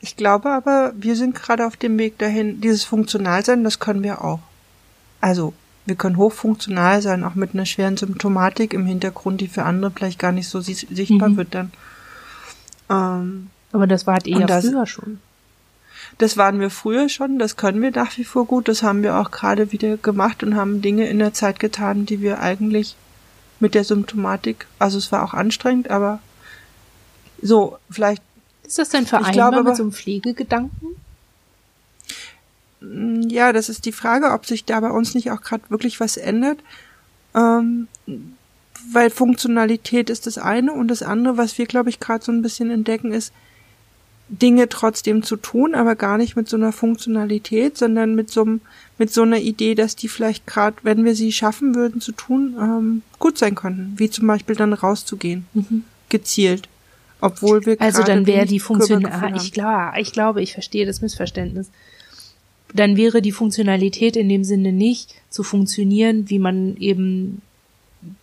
Ich glaube aber, wir sind gerade auf dem Weg dahin, dieses Funktionalsein, das können wir auch. Also, wir können hochfunktional sein, auch mit einer schweren Symptomatik im Hintergrund, die für andere vielleicht gar nicht so sichtbar mhm. wird dann. Ähm, aber das war halt eher das, früher schon. Das waren wir früher schon, das können wir nach wie vor gut, das haben wir auch gerade wieder gemacht und haben Dinge in der Zeit getan, die wir eigentlich mit der Symptomatik, also es war auch anstrengend, aber so, vielleicht. Ist das denn vereinbar glaube, mit so einem Pflegegedanken? Mm, ja, das ist die Frage, ob sich da bei uns nicht auch gerade wirklich was ändert. Ähm, weil Funktionalität ist das eine und das andere, was wir, glaube ich, gerade so ein bisschen entdecken, ist, Dinge trotzdem zu tun, aber gar nicht mit so einer Funktionalität, sondern mit so, mit so einer Idee, dass die vielleicht gerade, wenn wir sie schaffen würden zu tun, ähm, gut sein könnten. Wie zum Beispiel dann rauszugehen, mhm. gezielt. Obwohl wir Also dann wäre die Funktion, ah, ich glaube, ich glaube, ich verstehe das Missverständnis. Dann wäre die Funktionalität in dem Sinne nicht zu funktionieren, wie man eben,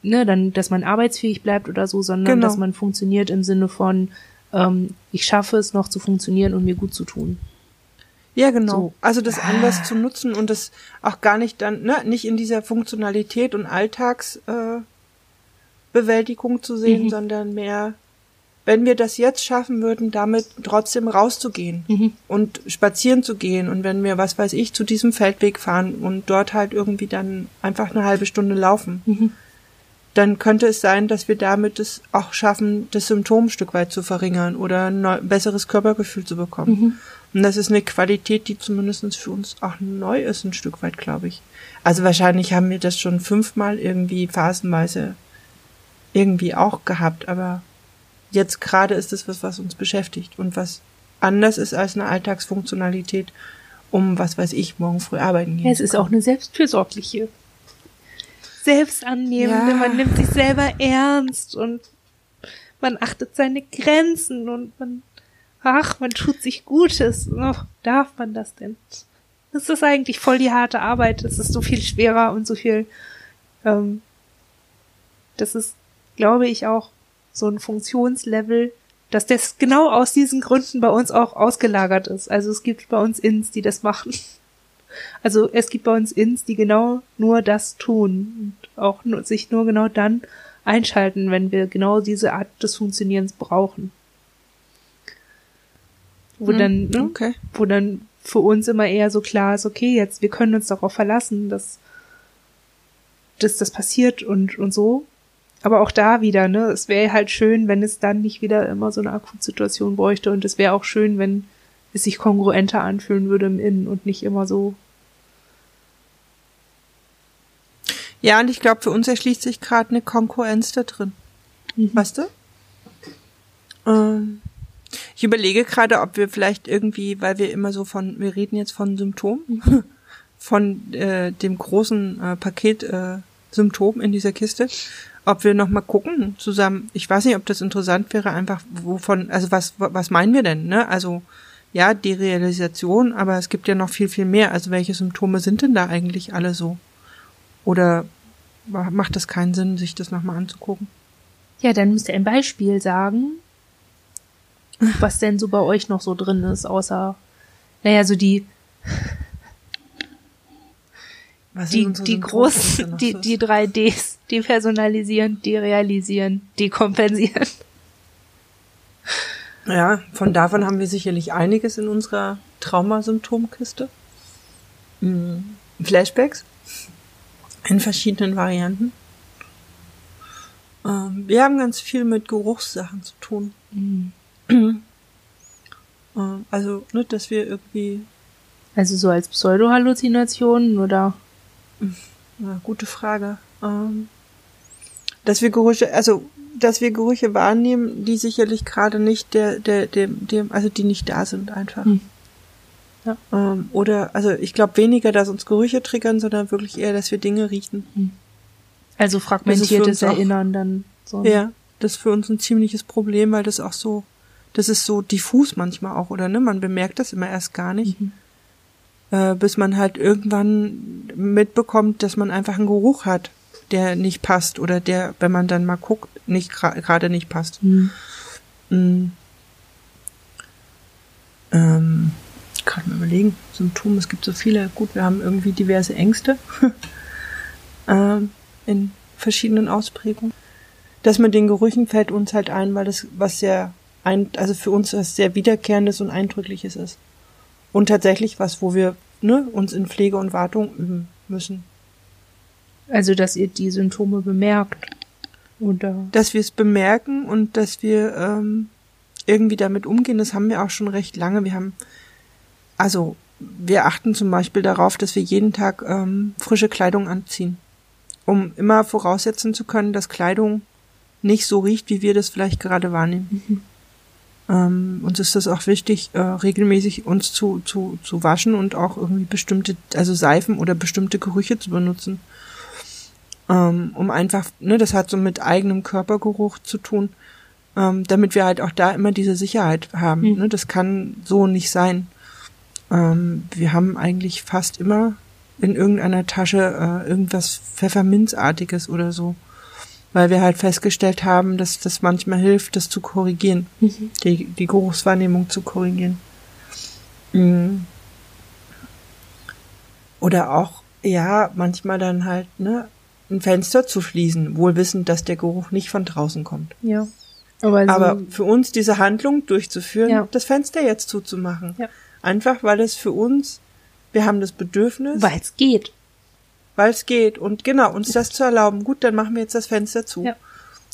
ne, dann, dass man arbeitsfähig bleibt oder so, sondern genau. dass man funktioniert im Sinne von, ähm, ich schaffe es noch zu funktionieren und mir gut zu tun. Ja, genau. So. Also das ah. anders zu nutzen und das auch gar nicht dann, ne, nicht in dieser Funktionalität und Alltagsbewältigung äh, zu sehen, mhm. sondern mehr wenn wir das jetzt schaffen würden, damit trotzdem rauszugehen mhm. und spazieren zu gehen und wenn wir, was weiß ich, zu diesem Feldweg fahren und dort halt irgendwie dann einfach eine halbe Stunde laufen, mhm. dann könnte es sein, dass wir damit es auch schaffen, das Symptom ein Stück weit zu verringern oder ein besseres Körpergefühl zu bekommen. Mhm. Und das ist eine Qualität, die zumindest für uns auch neu ist, ein Stück weit, glaube ich. Also wahrscheinlich haben wir das schon fünfmal irgendwie phasenweise irgendwie auch gehabt, aber jetzt gerade ist es was, was uns beschäftigt und was anders ist als eine Alltagsfunktionalität, um, was weiß ich, morgen früh arbeiten gehen. Ja, es ist auch eine selbstfürsorgliche, selbstannehmende, ja. man nimmt sich selber ernst und man achtet seine Grenzen und man, ach, man tut sich Gutes. Oh, darf man das denn? Das ist eigentlich voll die harte Arbeit. Es ist so viel schwerer und so viel, ähm, das ist, glaube ich, auch so ein Funktionslevel, dass das genau aus diesen Gründen bei uns auch ausgelagert ist. Also es gibt bei uns Ins, die das machen. Also es gibt bei uns Ins, die genau nur das tun und auch nur, sich nur genau dann einschalten, wenn wir genau diese Art des Funktionierens brauchen. Wo hm, dann, ne, okay. wo dann für uns immer eher so klar ist, okay, jetzt, wir können uns darauf verlassen, dass, dass das passiert und, und so. Aber auch da wieder, ne, es wäre halt schön, wenn es dann nicht wieder immer so eine Akutsituation bräuchte und es wäre auch schön, wenn es sich kongruenter anfühlen würde im Innen und nicht immer so. Ja, und ich glaube, für uns erschließt sich gerade eine Konkurrenz da drin. Mhm. Weißt du? Ähm, ich überlege gerade, ob wir vielleicht irgendwie, weil wir immer so von, wir reden jetzt von Symptomen, mhm. (laughs) von äh, dem großen äh, Paket äh, Symptom in dieser Kiste, ob wir noch mal gucken zusammen. Ich weiß nicht, ob das interessant wäre, einfach wovon, also was, was meinen wir denn, ne? Also, ja, die Realisation, aber es gibt ja noch viel, viel mehr. Also, welche Symptome sind denn da eigentlich alle so? Oder macht das keinen Sinn, sich das nochmal anzugucken? Ja, dann müsst ihr ein Beispiel sagen, was denn so bei euch noch so drin ist, außer, naja, so die, was die, die großen, die, die drei Ds, depersonalisieren, derealisieren, dekompensieren. Ja, von davon haben wir sicherlich einiges in unserer Traumasymptomkiste. Hm, Flashbacks in verschiedenen Varianten. Ähm, wir haben ganz viel mit Geruchssachen zu tun. Mhm. also, ne, dass wir irgendwie. Also so als Pseudo-Halluzinationen oder? Ja, gute Frage. Ähm, dass wir Gerüche, also dass wir Gerüche wahrnehmen, die sicherlich gerade nicht der, der, dem, dem, also die nicht da sind einfach. Hm. Ja. Ähm, oder, also ich glaube weniger, dass uns Gerüche triggern, sondern wirklich eher, dass wir Dinge riechen. Hm. Also fragmentiertes Erinnern dann. So. Ja, das ist für uns ein ziemliches Problem, weil das auch so, das ist so diffus manchmal auch, oder ne? Man bemerkt das immer erst gar nicht. Mhm. äh, bis man halt irgendwann mitbekommt, dass man einfach einen Geruch hat, der nicht passt oder der, wenn man dann mal guckt, nicht gerade nicht passt. Mhm. Mhm. Ähm, gerade mal überlegen, Symptome, es gibt so viele. Gut, wir haben irgendwie diverse Ängste (laughs) ähm, in verschiedenen Ausprägungen. Das mit den Gerüchen fällt uns halt ein, weil das was sehr ein, also für uns was sehr wiederkehrendes und eindrückliches ist. Und tatsächlich was, wo wir ne, uns in Pflege und Wartung üben müssen. Also, dass ihr die Symptome bemerkt. Oder? Dass wir es bemerken und dass wir ähm, irgendwie damit umgehen, das haben wir auch schon recht lange. Wir haben, also wir achten zum Beispiel darauf, dass wir jeden Tag ähm, frische Kleidung anziehen, um immer voraussetzen zu können, dass Kleidung nicht so riecht, wie wir das vielleicht gerade wahrnehmen. Mhm. Ähm, uns ist das auch wichtig, äh, regelmäßig uns zu, zu, zu waschen und auch irgendwie bestimmte, also Seifen oder bestimmte Gerüche zu benutzen. Ähm, um einfach, ne, das hat so mit eigenem Körpergeruch zu tun, ähm, damit wir halt auch da immer diese Sicherheit haben. Mhm. Ne? Das kann so nicht sein. Ähm, wir haben eigentlich fast immer in irgendeiner Tasche äh, irgendwas Pfefferminzartiges oder so weil wir halt festgestellt haben, dass das manchmal hilft, das zu korrigieren, mhm. die, die Geruchswahrnehmung zu korrigieren. Mhm. Oder auch, ja, manchmal dann halt, ne, ein Fenster zu schließen, wohl wissend, dass der Geruch nicht von draußen kommt. Ja. Aber, Aber für uns diese Handlung durchzuführen, ja. das Fenster jetzt zuzumachen. Ja. Einfach, weil es für uns, wir haben das Bedürfnis. Weil es geht weil es geht. Und genau, uns das zu erlauben, gut, dann machen wir jetzt das Fenster zu. Ja.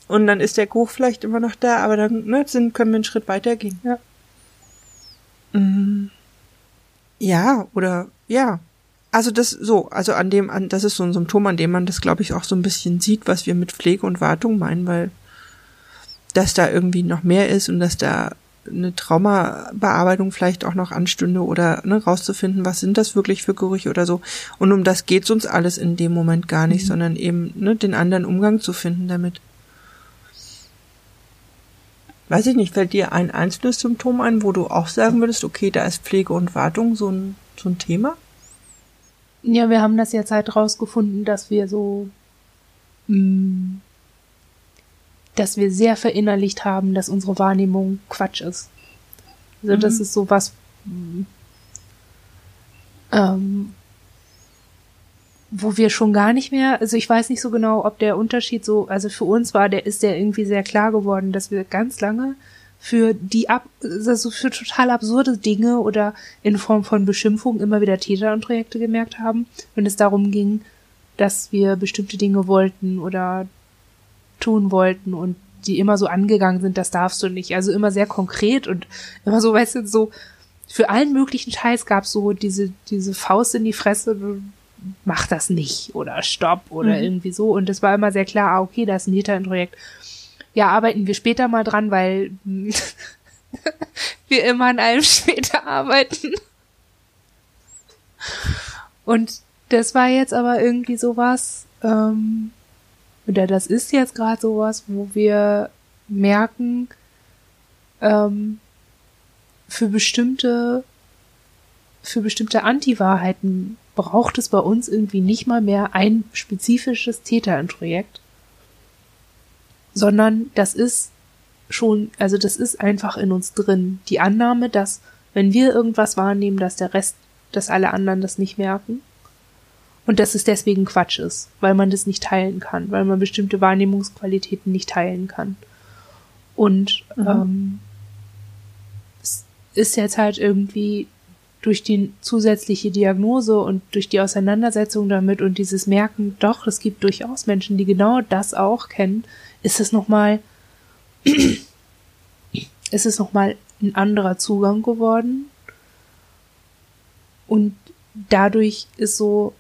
Und dann ist der Geruch vielleicht immer noch da, aber dann ne, sind, können wir einen Schritt weitergehen. Ja. Mhm. Ja, oder ja. Also das so, also an dem, an, das ist so ein Symptom, an dem man das, glaube ich, auch so ein bisschen sieht, was wir mit Pflege und Wartung meinen, weil dass da irgendwie noch mehr ist und dass da eine Traumabearbeitung vielleicht auch noch anstünde oder ne, rauszufinden, was sind das wirklich für Gerüche oder so. Und um das geht's uns alles in dem Moment gar nicht, mhm. sondern eben ne, den anderen Umgang zu finden damit. Weiß ich nicht, fällt dir ein einzelnes Symptom ein, wo du auch sagen würdest, okay, da ist Pflege und Wartung so ein, so ein Thema? Ja, wir haben das jetzt halt rausgefunden, dass wir so mh, mm, dass wir sehr verinnerlicht haben, dass unsere Wahrnehmung Quatsch ist. Also mhm. das ist so was, ähm, wo wir schon gar nicht mehr, also ich weiß nicht so genau, ob der Unterschied so, also für uns war der, ist der irgendwie sehr klar geworden, dass wir ganz lange für die ab, also für total absurde Dinge oder in Form von Beschimpfung immer wieder Täter und Projekte gemerkt haben, wenn es darum ging, dass wir bestimmte Dinge wollten oder tun wollten und die immer so angegangen sind, das darfst du nicht. Also immer sehr konkret und immer so, weißt du, so für allen möglichen Scheiß gab es so diese, diese Faust in die Fresse, mach das nicht oder stopp oder mhm. irgendwie so. Und es war immer sehr klar, ah, okay, da ist ein Hintergrundprojekt. Ja, arbeiten wir später mal dran, weil (laughs) wir immer an allem später arbeiten. Und das war jetzt aber irgendwie sowas, ähm, oder das ist jetzt gerade sowas, wo wir merken, ähm, für bestimmte, für bestimmte Anti-Wahrheiten braucht es bei uns irgendwie nicht mal mehr ein spezifisches Täterintrojekt, sondern das ist schon, also das ist einfach in uns drin. Die Annahme, dass wenn wir irgendwas wahrnehmen, dass der Rest, dass alle anderen das nicht merken und dass es deswegen Quatsch ist, weil man das nicht teilen kann, weil man bestimmte Wahrnehmungsqualitäten nicht teilen kann. Und mhm. ähm, es ist jetzt halt irgendwie durch die zusätzliche Diagnose und durch die Auseinandersetzung damit und dieses Merken, doch, es gibt durchaus Menschen, die genau das auch kennen, ist es nochmal, (clears throat) ist es nochmal ein anderer Zugang geworden. Und dadurch ist so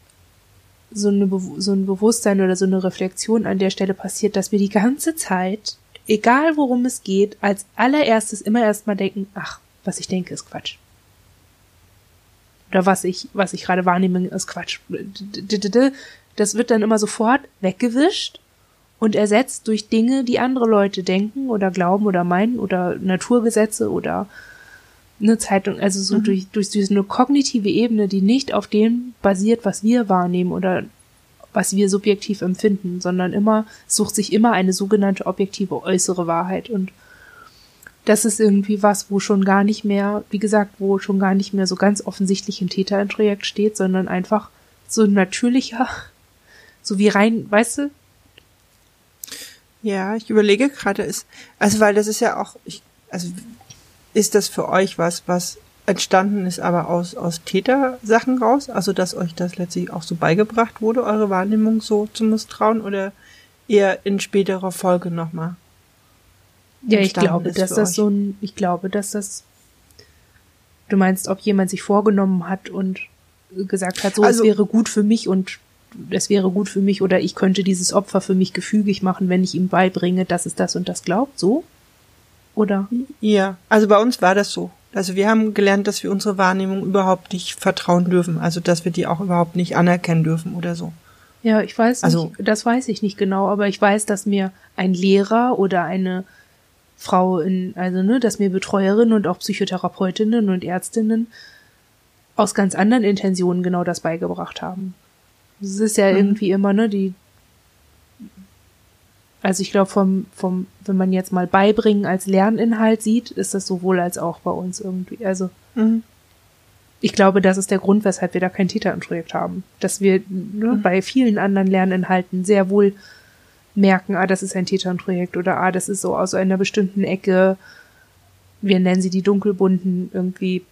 so, eine, so ein Bewusstsein oder so eine Reflexion an der Stelle passiert, dass wir die ganze Zeit, egal worum es geht, als allererstes immer erstmal denken, ach, was ich denke, ist Quatsch. Oder was ich, was ich gerade wahrnehme, ist Quatsch. Das wird dann immer sofort weggewischt und ersetzt durch Dinge, die andere Leute denken oder glauben oder meinen oder Naturgesetze oder eine Zeitung, also so mhm. durch, durch, durch eine kognitive Ebene, die nicht auf dem basiert, was wir wahrnehmen oder was wir subjektiv empfinden, sondern immer, sucht sich immer eine sogenannte objektive äußere Wahrheit und das ist irgendwie was, wo schon gar nicht mehr, wie gesagt, wo schon gar nicht mehr so ganz offensichtlich ein Täter im Projekt steht, sondern einfach so natürlicher, (laughs) so wie rein, weißt du? Ja, ich überlege gerade, ist, also weil das ist ja auch, ich, also ist das für euch was, was entstanden ist, aber aus, aus Tätersachen raus? Also, dass euch das letztlich auch so beigebracht wurde, eure Wahrnehmung so zu misstrauen oder eher in späterer Folge nochmal? Ja, ich glaube, dass das euch? so ein, ich glaube, dass das, du meinst, ob jemand sich vorgenommen hat und gesagt hat, so, also, es wäre gut für mich und es wäre gut für mich oder ich könnte dieses Opfer für mich gefügig machen, wenn ich ihm beibringe, dass es das und das glaubt, so? Oder? Ja, also bei uns war das so. Also wir haben gelernt, dass wir unsere Wahrnehmung überhaupt nicht vertrauen dürfen, also dass wir die auch überhaupt nicht anerkennen dürfen oder so. Ja, ich weiß also, nicht, das weiß ich nicht genau, aber ich weiß, dass mir ein Lehrer oder eine Frau in, also ne, dass mir Betreuerinnen und auch Psychotherapeutinnen und Ärztinnen aus ganz anderen Intentionen genau das beigebracht haben. Es ist ja mhm. irgendwie immer, ne, die also ich glaube, vom, vom, wenn man jetzt mal beibringen als Lerninhalt sieht, ist das sowohl als auch bei uns irgendwie. Also mhm. ich glaube, das ist der Grund, weshalb wir da kein Täterprojekt haben. Dass wir ne, mhm. bei vielen anderen Lerninhalten sehr wohl merken, ah, das ist ein Täterprojekt oder ah, das ist so aus einer bestimmten Ecke, wir nennen sie die dunkelbunten irgendwie,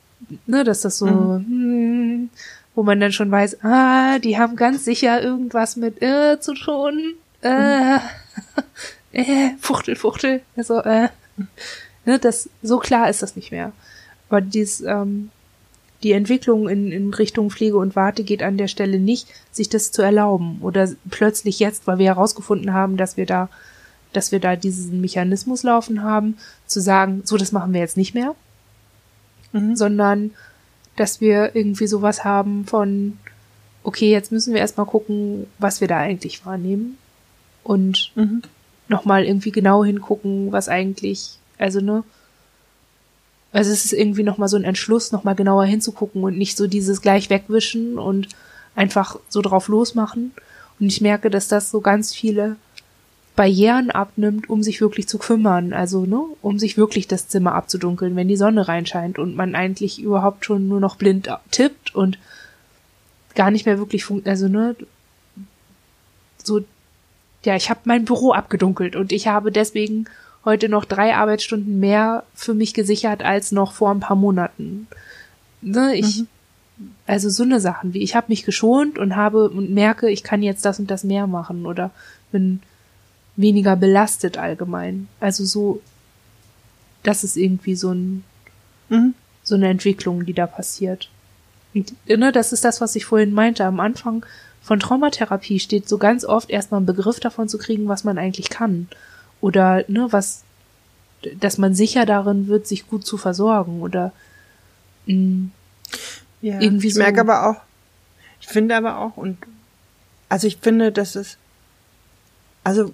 ne, dass das so, mhm. hm, wo man dann schon weiß, ah, die haben ganz sicher irgendwas mit äh, zu tun. Äh, mhm. (laughs) äh, Fuchtel, Fuchtel. Also, äh, ne, das, so klar ist das nicht mehr. Aber dies, ähm, die Entwicklung in, in Richtung Pflege und Warte geht an der Stelle nicht, sich das zu erlauben. Oder plötzlich jetzt, weil wir herausgefunden haben, dass wir da, dass wir da diesen Mechanismus laufen haben, zu sagen, so, das machen wir jetzt nicht mehr. Mhm. Sondern, dass wir irgendwie sowas haben von, okay, jetzt müssen wir erstmal gucken, was wir da eigentlich wahrnehmen und mhm. nochmal irgendwie genau hingucken, was eigentlich, also ne, also es ist irgendwie nochmal so ein Entschluss, nochmal genauer hinzugucken und nicht so dieses gleich wegwischen und einfach so drauf losmachen. Und ich merke, dass das so ganz viele Barrieren abnimmt, um sich wirklich zu kümmern. Also, ne, um sich wirklich das Zimmer abzudunkeln, wenn die Sonne reinscheint und man eigentlich überhaupt schon nur noch blind tippt und gar nicht mehr wirklich funkt, also, ne, so ja, ich habe mein Büro abgedunkelt und ich habe deswegen heute noch drei Arbeitsstunden mehr für mich gesichert als noch vor ein paar Monaten. Ne, ich, mhm. also so eine Sachen wie ich habe mich geschont und habe und merke, ich kann jetzt das und das mehr machen oder bin weniger belastet allgemein. Also so, das ist irgendwie so ein, mhm. so eine Entwicklung, die da passiert. Und, ne, das ist das, was ich vorhin meinte. Am Anfang von Traumatherapie steht so ganz oft erstmal ein Begriff davon zu kriegen, was man eigentlich kann. Oder, ne, was, dass man sicher darin wird, sich gut zu versorgen oder mh, mm, ja, irgendwie ich so. Ich merke aber auch, ich finde aber auch, und also ich finde, dass es, also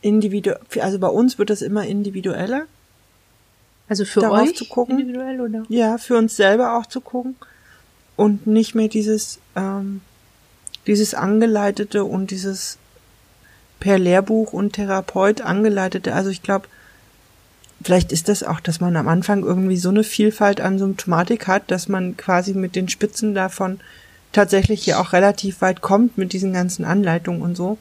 individuell, also bei uns wird das immer individueller. Also für darauf euch zu gucken. individuell oder? Ja, für uns selber auch zu gucken und nicht mehr dieses ähm, dieses angeleitete und dieses per Lehrbuch und Therapeut angeleitete. Also ich glaube, vielleicht ist das auch, dass man am Anfang irgendwie so eine Vielfalt an Symptomatik hat, dass man quasi mit den Spitzen davon tatsächlich ja auch relativ weit kommt mit diesen ganzen Anleitungen und so.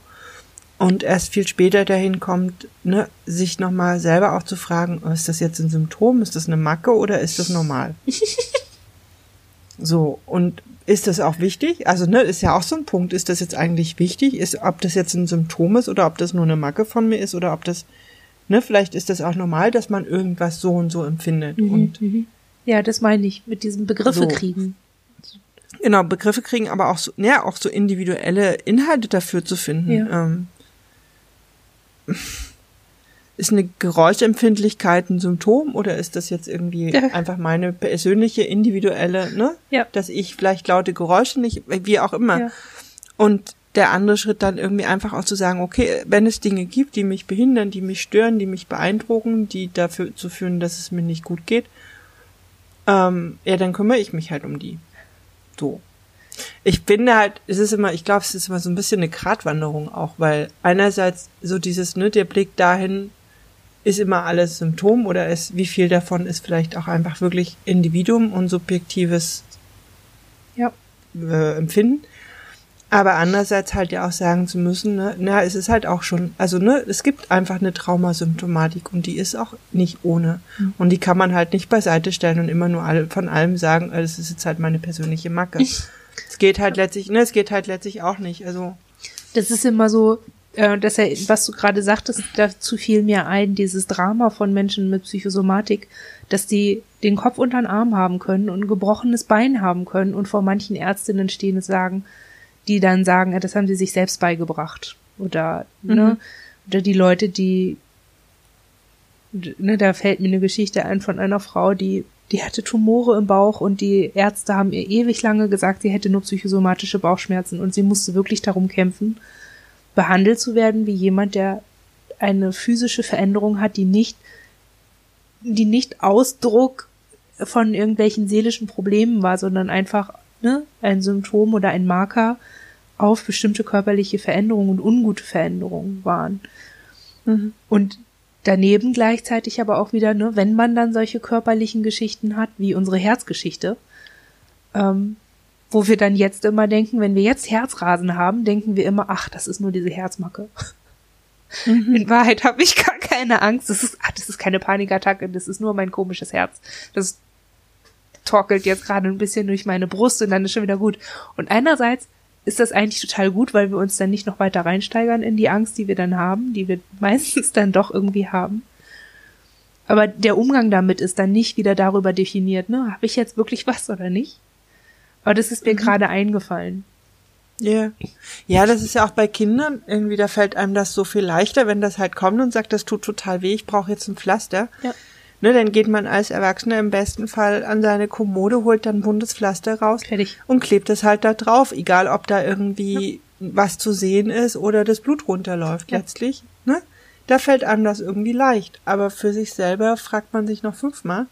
Und erst viel später dahin kommt, ne, sich nochmal selber auch zu fragen, ist das jetzt ein Symptom, ist das eine Macke oder ist das normal? (laughs) so, und ist das auch wichtig? Also, ne, ist ja auch so ein Punkt. Ist das jetzt eigentlich wichtig? Ist, ob das jetzt ein Symptom ist oder ob das nur eine Macke von mir ist oder ob das, ne, vielleicht ist das auch normal, dass man irgendwas so und so empfindet. Mhm, und mhm. ja, das meine ich mit diesem Begriffe so. kriegen. Genau, Begriffe kriegen, aber auch so, ja, auch so individuelle Inhalte dafür zu finden. Ja. Ähm, ist eine Geräuschempfindlichkeit ein Symptom oder ist das jetzt irgendwie ja. einfach meine persönliche, individuelle, ne? Ja. Dass ich vielleicht laute Geräusche nicht, wie auch immer. Ja. Und der andere Schritt dann irgendwie einfach auch zu sagen, okay, wenn es Dinge gibt, die mich behindern, die mich stören, die mich beeindrucken, die dafür zu führen, dass es mir nicht gut geht, ähm, ja, dann kümmere ich mich halt um die. So. Ich finde halt, es ist immer, ich glaube, es ist immer so ein bisschen eine Gratwanderung auch, weil einerseits so dieses, ne, der Blick dahin ist immer alles Symptom oder ist, wie viel davon ist vielleicht auch einfach wirklich Individuum und subjektives Ja. äh, Empfinden. Aber andererseits halt ja auch sagen zu müssen, ne, na, es ist halt auch schon, also ne, es gibt einfach eine Traumasymptomatik und die ist auch nicht ohne. Und die kann man halt nicht beiseite stellen und immer nur alle, von allem sagen, äh, das ist jetzt halt meine persönliche Macke. es geht halt letztlich, ne, es geht halt letztlich auch nicht. Also Das ist immer so, äh, dass er, was du gerade sagtest, dazu fiel mir ein, dieses Drama von Menschen mit Psychosomatik, dass die den Kopf unter den Arm haben können und ein gebrochenes Bein haben können und vor manchen Ärztinnen stehen und sagen, die dann sagen, das haben sie sich selbst beigebracht. Oder, ne, oder die Leute, die, ne, da fällt mir eine Geschichte ein von einer Frau, die, die hatte Tumore im Bauch und die Ärzte haben ihr ewig lange gesagt, sie hätte nur psychosomatische Bauchschmerzen und sie musste wirklich darum kämpfen, behandelt zu werden wie jemand, der eine physische Veränderung hat, die nicht, die nicht Ausdruck von irgendwelchen seelischen Problemen war, sondern einfach ne, ein Symptom oder ein Marker auf bestimmte körperliche Veränderungen und ungute Veränderungen waren. Und daneben gleichzeitig aber auch wieder, ne, wenn man dann solche körperlichen Geschichten hat, wie unsere Herzgeschichte, ähm, wo wir dann jetzt immer denken, wenn wir jetzt Herzrasen haben, denken wir immer, ach, das ist nur diese Herzmacke. In Wahrheit habe ich gar keine Angst. Das ist, ach, das ist keine Panikattacke, das ist nur mein komisches Herz. Das torkelt jetzt gerade ein bisschen durch meine Brust und dann ist schon wieder gut. Und einerseits ist das eigentlich total gut, weil wir uns dann nicht noch weiter reinsteigern in die Angst, die wir dann haben, die wir (laughs) meistens dann doch irgendwie haben. Aber der Umgang damit ist dann nicht wieder darüber definiert, ne? Habe ich jetzt wirklich was oder nicht? Aber das ist mir gerade eingefallen. Ja. Ja, das ist ja auch bei Kindern irgendwie, da fällt einem das so viel leichter, wenn das halt kommt und sagt, das tut total weh, ich brauche jetzt ein Pflaster. Ja. Ne, dann geht man als Erwachsener im besten Fall an seine Kommode, holt dann ein buntes Pflaster raus Fertig. und klebt es halt da drauf, egal ob da irgendwie was zu sehen ist oder das Blut runterläuft Ja. letztlich. Ne? Da fällt einem das irgendwie leicht. Aber für sich selber fragt man sich noch fünfmal,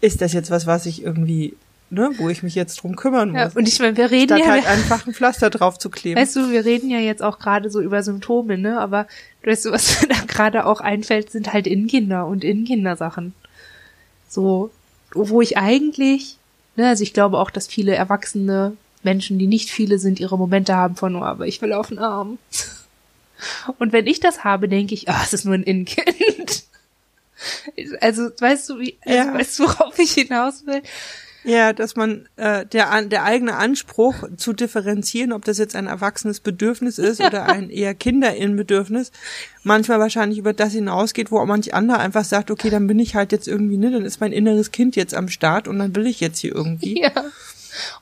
ist das jetzt was, was ich irgendwie, ne, wo ich mich jetzt drum kümmern muss? Ja, und ich meine, wir reden Statt ja, halt (laughs) einfach ein Pflaster drauf zu kleben. weißt du, wir reden ja jetzt auch gerade so über Symptome, ne? Aber weißt du, was (laughs) mir da gerade auch einfällt, sind halt Innenkinder und Innenkindersachen. So, wo ich eigentlich, ne, also ich glaube auch, dass viele erwachsene Menschen, die nicht viele sind, ihre Momente haben von, oh, aber ich will auf den Arm. (laughs) Und wenn ich das habe, denke ich, ah, es ist nur ein Innenkind. Also, weißt du, wie, also, Ja. weißt du, worauf ich hinaus will? Ja, dass man äh, der der eigene Anspruch zu differenzieren, ob das jetzt ein erwachsenes Bedürfnis ist oder (laughs) ein eher Kinderinnenbedürfnis, manchmal wahrscheinlich über das hinausgeht, wo manch anderer einfach sagt, okay, dann bin ich halt jetzt irgendwie, ne, dann ist mein inneres Kind jetzt am Start und dann will ich jetzt hier irgendwie. Ja.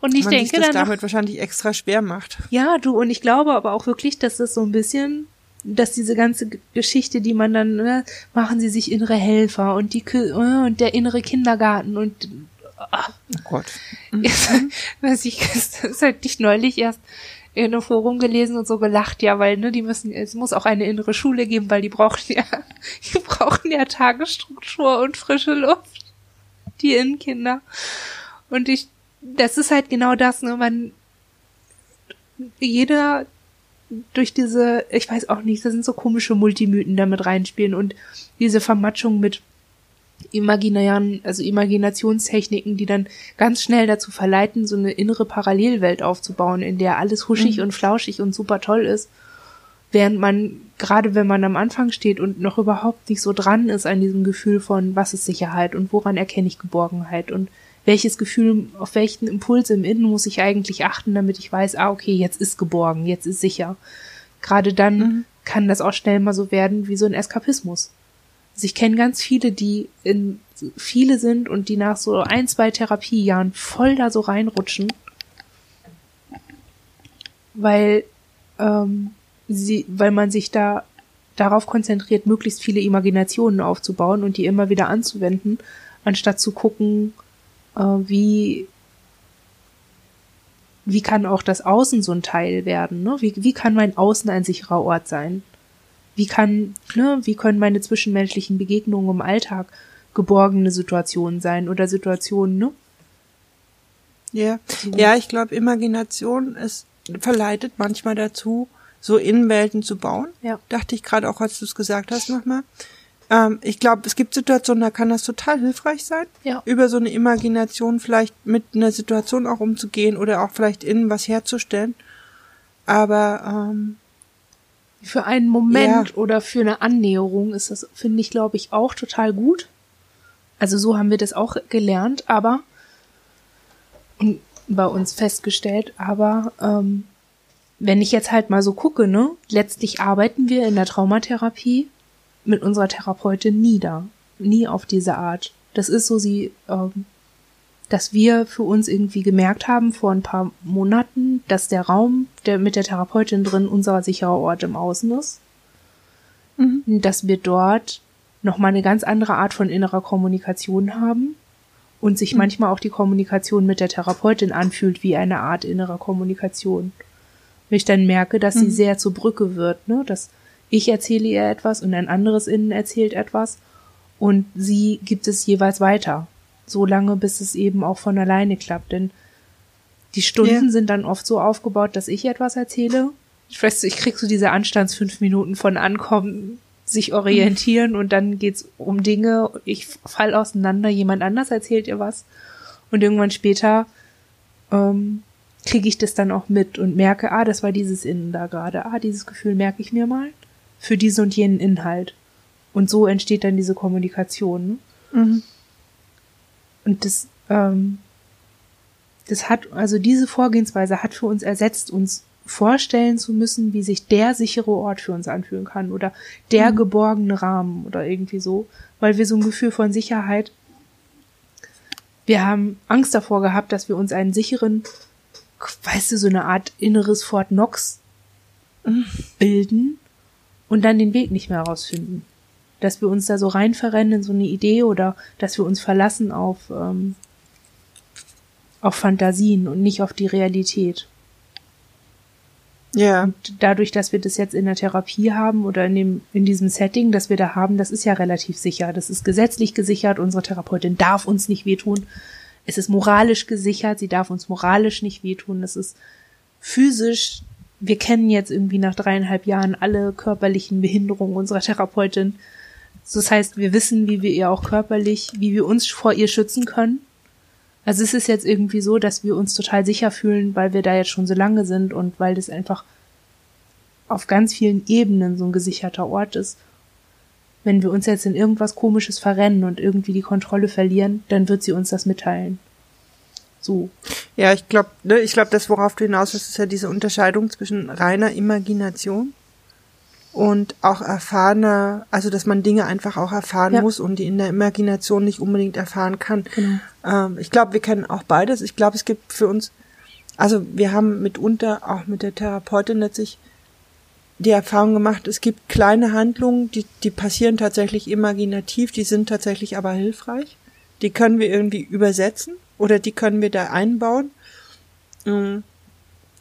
Und ich man sich denke das dann, noch- damit wahrscheinlich extra schwer macht. Ja, du, und ich glaube aber auch wirklich, dass das so ein bisschen, dass diese ganze Geschichte, die man dann, ne, machen sie sich innere Helfer und die äh, und der innere Kindergarten und Oh Gott. (laughs) ich, das ist halt nicht neulich erst in einem Forum gelesen und so gelacht, ja, weil, ne, die müssen, es muss auch eine innere Schule geben, weil die brauchen ja, (laughs) die brauchen ja Tagesstruktur und frische Luft. Die Innenkinder. Und ich, das ist halt genau das, ne, man, jeder durch diese, ich weiß auch nicht, das sind so komische Multimythen da mit reinspielen und diese Vermatschung mit imaginären, also Imaginationstechniken, die dann ganz schnell dazu verleiten, so eine innere Parallelwelt aufzubauen, in der alles huschig und flauschig und super toll ist. Während man, gerade wenn man am Anfang steht und noch überhaupt nicht so dran ist an diesem Gefühl von, was ist Sicherheit und woran erkenne ich Geborgenheit und welches Gefühl, auf welchen Impuls im Innen muss ich eigentlich achten, damit ich weiß, ah, okay, jetzt ist geborgen, jetzt ist sicher. Gerade dann kann das auch schnell mal so werden wie so ein Eskapismus. Also ich kenne ganz viele, die in viele sind und die nach so ein, zwei Therapiejahren voll da so reinrutschen, weil ähm, sie, weil man sich da darauf konzentriert, möglichst viele Imaginationen aufzubauen und die immer wieder anzuwenden, anstatt zu gucken, äh, wie wie kann auch das Außen so ein Teil werden, ne? Wie, wie kann mein Außen ein sicherer Ort sein? Wie kann, ne, wie können meine zwischenmenschlichen Begegnungen im Alltag geborgene Situationen sein oder Situationen, ne? Ja, ja, ich glaube, Imagination es verleitet manchmal dazu, so Innenwelten zu bauen. Ja. Dachte ich gerade auch, als du es gesagt hast nochmal. Ähm, ich glaube, es gibt Situationen, da kann das total hilfreich sein, Ja. über so eine Imagination vielleicht mit einer Situation auch umzugehen oder auch vielleicht innen was herzustellen. Aber ähm, Für einen Moment oder für eine Annäherung ist das, finde ich, glaube ich, auch total gut. Also so haben wir das auch gelernt, aber bei uns festgestellt, aber ähm, wenn ich jetzt halt mal so gucke, ne, letztlich arbeiten wir in der Traumatherapie mit unserer Therapeutin nie da. Nie auf diese Art. Das ist so sie, ähm, dass wir für uns irgendwie gemerkt haben vor ein paar Monaten, dass der Raum, der mit der Therapeutin drin unser sicherer Ort im Außen ist. Dass wir dort nochmal eine ganz andere Art von innerer Kommunikation haben und sich manchmal auch die Kommunikation mit der Therapeutin anfühlt wie eine Art innerer Kommunikation. Wenn ich dann merke, dass sie sehr zur Brücke wird, ne, dass ich erzähle ihr etwas und ein anderes Innen erzählt etwas und sie gibt es jeweils weiter. So lange, bis es eben auch von alleine klappt. Denn die Stunden Ja. sind dann oft so aufgebaut, dass ich etwas erzähle. Ich weiß, ich krieg so diese Anstands fünf Minuten von Ankommen, sich orientieren und dann geht's um Dinge. Ich fall auseinander, jemand anders erzählt ihr was und irgendwann später ähm, kriege ich das dann auch mit und merke, ah, das war dieses Innen da gerade. Ah, dieses Gefühl merke ich mir mal für diesen und jenen Inhalt. Und so entsteht dann diese Kommunikation. mhm. Und das, ähm, das hat, also diese Vorgehensweise hat für uns ersetzt, uns vorstellen zu müssen, wie sich der sichere Ort für uns anfühlen kann oder der geborgene Rahmen oder irgendwie so, weil wir so ein Gefühl von Sicherheit, wir haben Angst davor gehabt, dass wir uns einen sicheren, weißt du, so eine Art inneres Fort Knox bilden und dann den Weg nicht mehr herausfinden dass wir uns da so rein verrennen in so eine Idee oder dass wir uns verlassen auf, ähm, auf Fantasien und nicht auf die Realität. ja, Und dadurch, dass wir das jetzt in der Therapie haben oder in dem, in diesem Setting, das wir da haben, das ist ja relativ sicher. Das ist gesetzlich gesichert. Unsere Therapeutin darf uns nicht wehtun. Es ist moralisch gesichert. Sie darf uns moralisch nicht wehtun. Das ist physisch. Wir kennen jetzt irgendwie nach dreieinhalb Jahren alle körperlichen Behinderungen unserer Therapeutin. Das heißt, wir wissen, wie wir ihr auch körperlich, wie wir uns vor ihr schützen können. Also es ist jetzt irgendwie so, dass wir uns total sicher fühlen, weil wir da jetzt schon so lange sind und weil das einfach auf ganz vielen Ebenen so ein gesicherter Ort ist. Wenn wir uns jetzt in irgendwas Komisches verrennen und irgendwie die Kontrolle verlieren, dann wird sie uns das mitteilen. So. ja, ich glaube, ne, ich glaube, das, worauf du hinaus willst, ist ja diese Unterscheidung zwischen reiner Imagination und auch erfahrener, also dass man Dinge einfach auch erfahren Ja. muss und die in der Imagination nicht unbedingt erfahren kann. Genau. Ähm, ich glaube, wir kennen auch beides. Ich glaube, es gibt für uns, also wir haben mitunter auch mit der Therapeutin letztlich die Erfahrung gemacht, es gibt kleine Handlungen, die, die passieren tatsächlich imaginativ, die sind tatsächlich aber hilfreich. Die können wir irgendwie übersetzen oder die können wir da einbauen. Ähm,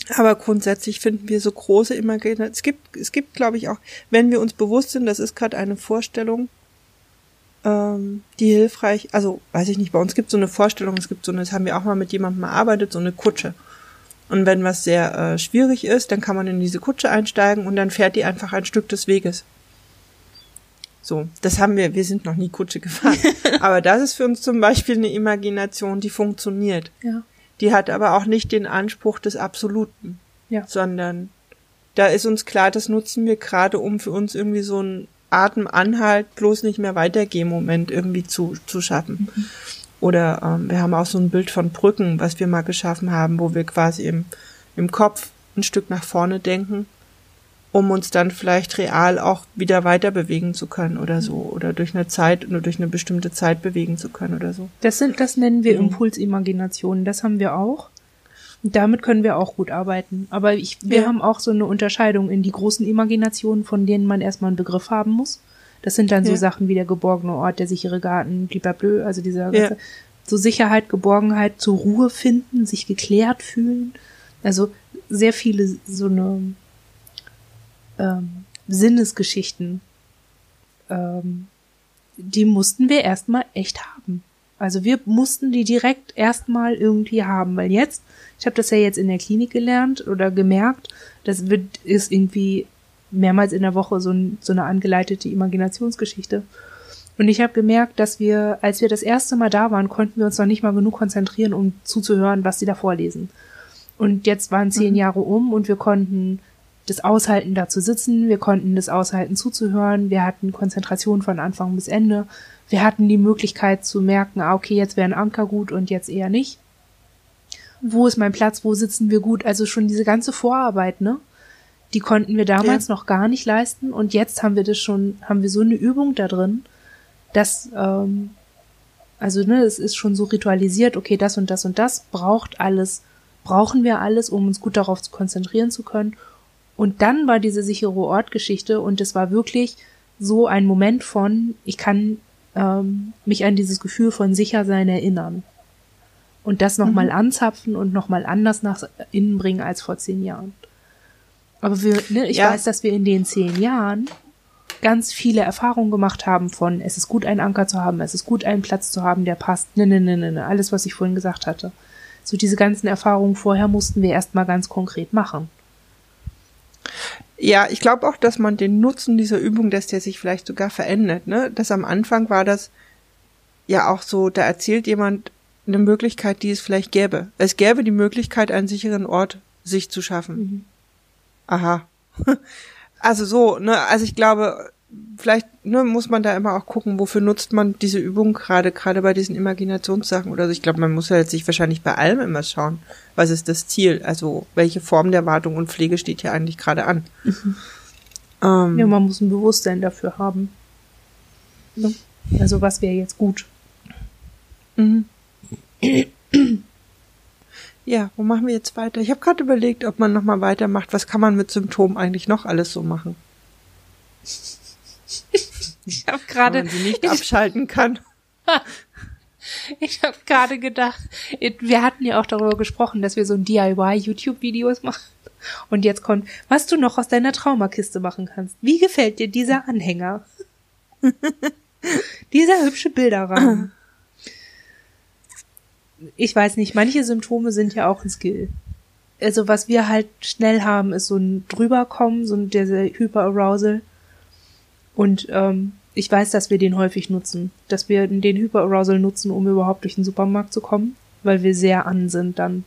Aber grundsätzlich finden wir so große Imagination. Es gibt, es gibt, glaube ich, auch, wenn wir uns bewusst sind, das ist gerade eine Vorstellung, ähm, die hilfreich, also weiß ich nicht, bei uns gibt so eine Vorstellung, es gibt so eine, das haben wir auch mal mit jemandem erarbeitet, so eine Kutsche. Und wenn was sehr äh, schwierig ist, dann kann man in diese Kutsche einsteigen und dann fährt die einfach ein Stück des Weges. So, das haben wir, wir sind noch nie Kutsche gefahren. (laughs) aber das ist für uns zum Beispiel eine Imagination, die funktioniert. Ja. Die hat aber auch nicht den Anspruch des Absoluten, Ja. sondern da ist uns klar, das nutzen wir gerade, um für uns irgendwie so einen Atemanhalt, bloß nicht mehr weitergehen Moment irgendwie zu, zu schaffen. Oder ähm, wir haben auch so ein Bild von Brücken, was wir mal geschaffen haben, wo wir quasi im, im Kopf ein Stück nach vorne denken, um uns dann vielleicht real auch wieder weiter bewegen zu können oder so. Oder durch eine Zeit, nur durch eine bestimmte Zeit bewegen zu können oder so. Das sind, das nennen wir Mhm. Impulsimaginationen. Das haben wir auch. Und damit können wir auch gut arbeiten. Aber ich, wir Ja. haben auch so eine Unterscheidung in die großen Imaginationen, von denen man erstmal einen Begriff haben muss. Das sind dann so Ja. Sachen wie der geborgene Ort, der sichere Garten, blablabla, also dieser Ja. ganze, so Sicherheit, Geborgenheit, zur Ruhe finden, sich geklärt fühlen. Also sehr viele so eine ähm, Sinnesgeschichten ähm, die mussten wir erstmal echt haben. Also wir mussten die direkt erstmal irgendwie haben, weil jetzt, ich habe das ja jetzt in der Klinik gelernt oder gemerkt, das wird ist irgendwie mehrmals in der Woche so, ein, so eine angeleitete Imaginationsgeschichte. Und ich habe gemerkt, dass wir, als wir das erste Mal da waren, konnten wir uns noch nicht mal genug konzentrieren, um zuzuhören, was sie da vorlesen. Und jetzt waren zehn mhm. Jahre um und wir konnten das aushalten, da zu sitzen, wir konnten das aushalten, zuzuhören, wir hatten Konzentration von Anfang bis Ende, wir hatten die Möglichkeit zu merken, ah, okay, jetzt wäre ein Anker gut und jetzt eher nicht. Wo ist mein Platz, wo sitzen wir gut? Also schon diese ganze Vorarbeit, ne? Die konnten wir damals ja. noch gar nicht leisten und jetzt haben wir das schon, haben wir so eine Übung da drin, dass, ähm, also ne, es ist schon so ritualisiert, okay, das und das und das braucht alles, brauchen wir alles, um uns gut darauf zu konzentrieren zu können. Und dann war diese sichere Ortgeschichte und es war wirklich so ein Moment von, ich kann ähm, mich an dieses Gefühl von Sichersein erinnern. Und das nochmal mhm. anzapfen und nochmal anders nach innen bringen als vor zehn Jahren. Aber wir, ne, ich ja. weiß, dass wir in den zehn Jahren ganz viele Erfahrungen gemacht haben von, es ist gut, einen Anker zu haben, es ist gut, einen Platz zu haben, der passt, ne, ne, ne, ne, ne, alles, was ich vorhin gesagt hatte. So diese ganzen Erfahrungen vorher mussten wir erstmal ganz konkret machen. Ja, ich glaube auch, dass man den Nutzen dieser Übung, dass der sich vielleicht sogar verändert, ne? Das am Anfang war das ja auch so, da erzählt jemand eine Möglichkeit, die es vielleicht gäbe. Es gäbe die Möglichkeit, einen sicheren Ort sich zu schaffen. Mhm. Aha. (laughs) Also so, ne, also ich glaube, vielleicht ne, muss man da immer auch gucken, wofür nutzt man diese Übung gerade, gerade bei diesen Imaginationssachen oder so. Ich glaube, man muss ja jetzt sich wahrscheinlich bei allem immer schauen, was ist das Ziel, also welche Form der Wartung und Pflege steht hier eigentlich gerade an. Mhm. Ähm, ja, man muss ein Bewusstsein dafür haben. Ne? Also was wäre jetzt gut? Mhm. Ja, wo machen wir jetzt weiter? Ich habe gerade überlegt, ob man nochmal weitermacht. Was kann man mit Symptomen eigentlich noch alles so machen? Ich habe gerade. Wenn man sie nicht abschalten kann. (laughs) Ich habe gerade gedacht, wir hatten ja auch darüber gesprochen, dass wir so ein DIY-YouTube-Videos machen. Und jetzt kommt, was du noch aus deiner Traumakiste machen kannst. Wie gefällt dir dieser Anhänger? (laughs) dieser hübsche Bilderrahmen ich weiß nicht, manche Symptome sind ja auch ein Skill. Also was wir halt schnell haben, ist so ein drüberkommen, so ein dieser Hyperarousal. Und ähm, ich weiß, dass wir den häufig nutzen, dass wir den Hyperarousal nutzen, um überhaupt durch den Supermarkt zu kommen, weil wir sehr an sind dann.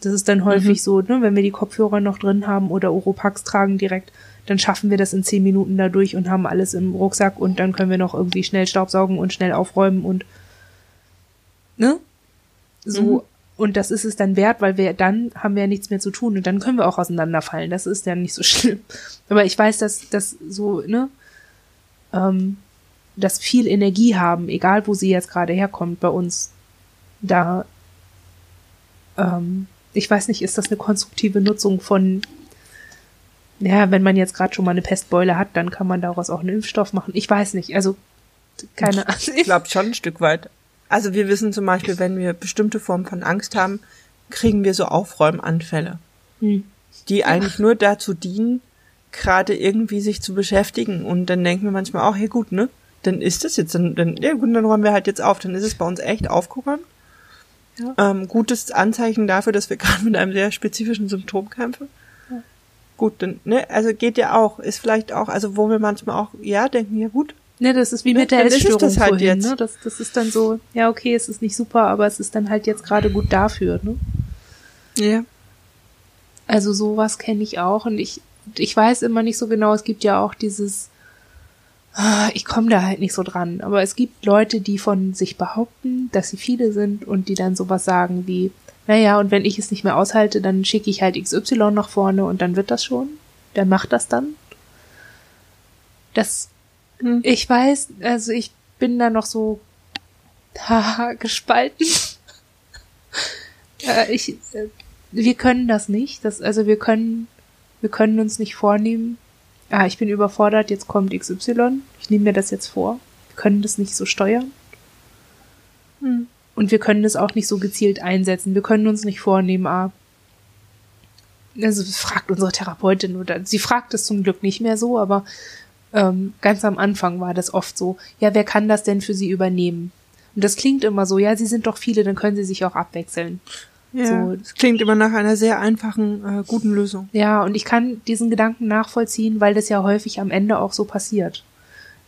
Das ist dann häufig mhm. so, ne, wenn wir die Kopfhörer noch drin haben oder Oropax tragen direkt, dann schaffen wir das in zehn Minuten dadurch und haben alles im Rucksack und dann können wir noch irgendwie schnell Staubsaugen und schnell aufräumen und ne? So, mhm. und das ist es dann wert, weil wir dann haben wir ja nichts mehr zu tun und dann können wir auch auseinanderfallen. Das ist ja nicht so (laughs) schlimm. Aber ich weiß, dass das so, ne, ähm, dass viel Energie haben, egal wo sie jetzt gerade herkommt bei uns, da, ähm, ich weiß nicht, ist das eine konstruktive Nutzung von, ja, wenn man jetzt gerade schon mal eine Pestbeule hat, dann kann man daraus auch einen Impfstoff machen. Ich weiß nicht, also keine Ahnung. Ich glaube schon ein Stück weit. Also wir wissen zum Beispiel, wenn wir bestimmte Formen von Angst haben, kriegen wir so Aufräumanfälle, hm. die eigentlich nur dazu dienen, gerade irgendwie sich zu beschäftigen. Und dann denken wir manchmal auch, hey gut, ne? Dann ist das jetzt, dann, dann, ja gut, dann räumen wir halt jetzt auf. Dann ist es bei uns echt aufgeräumt. Ja. Ähm, gutes Anzeichen dafür, dass wir (laughs) gerade mit einem sehr spezifischen Symptom kämpfen. Ja. Gut, dann, ne, also geht ja auch, ist vielleicht auch, also wo wir manchmal auch, ja, denken, ja gut, Ne, das ist wie mit der Essstörung das halt vorhin, jetzt. Ne? Das, das ist dann so, ja, okay, es ist nicht super, aber es ist dann halt jetzt gerade gut dafür, ne? Ja. Also sowas kenne ich auch und ich, ich weiß immer nicht so genau, es gibt ja auch dieses, ah, ich komme da halt nicht so dran, aber es gibt Leute, die von sich behaupten, dass sie viele sind und die dann sowas sagen wie, naja, und wenn ich es nicht mehr aushalte, dann schicke ich halt XY nach vorne und dann wird das schon. Wer macht das dann? Das hm. Ich weiß, also ich bin da noch so (laughs) haha, gespalten. (laughs) äh, ich, äh, wir können das nicht. Das, also wir können, wir können uns nicht vornehmen. Ah, ich bin überfordert, jetzt kommt XY. Ich nehme mir das jetzt vor. Wir können das nicht so steuern. Hm. Und wir können das auch nicht so gezielt einsetzen. Wir können uns nicht vornehmen, ah, also fragt unsere Therapeutin oder sie fragt es zum Glück nicht mehr so, aber ähm, ganz am Anfang war das oft so, ja, wer kann das denn für sie übernehmen? Und das klingt immer so, ja, sie sind doch viele, dann können sie sich auch abwechseln. Ja, So. das klingt immer nach einer sehr einfachen, äh, guten Lösung. Ja, und ich kann diesen Gedanken nachvollziehen, weil das ja häufig am Ende auch so passiert.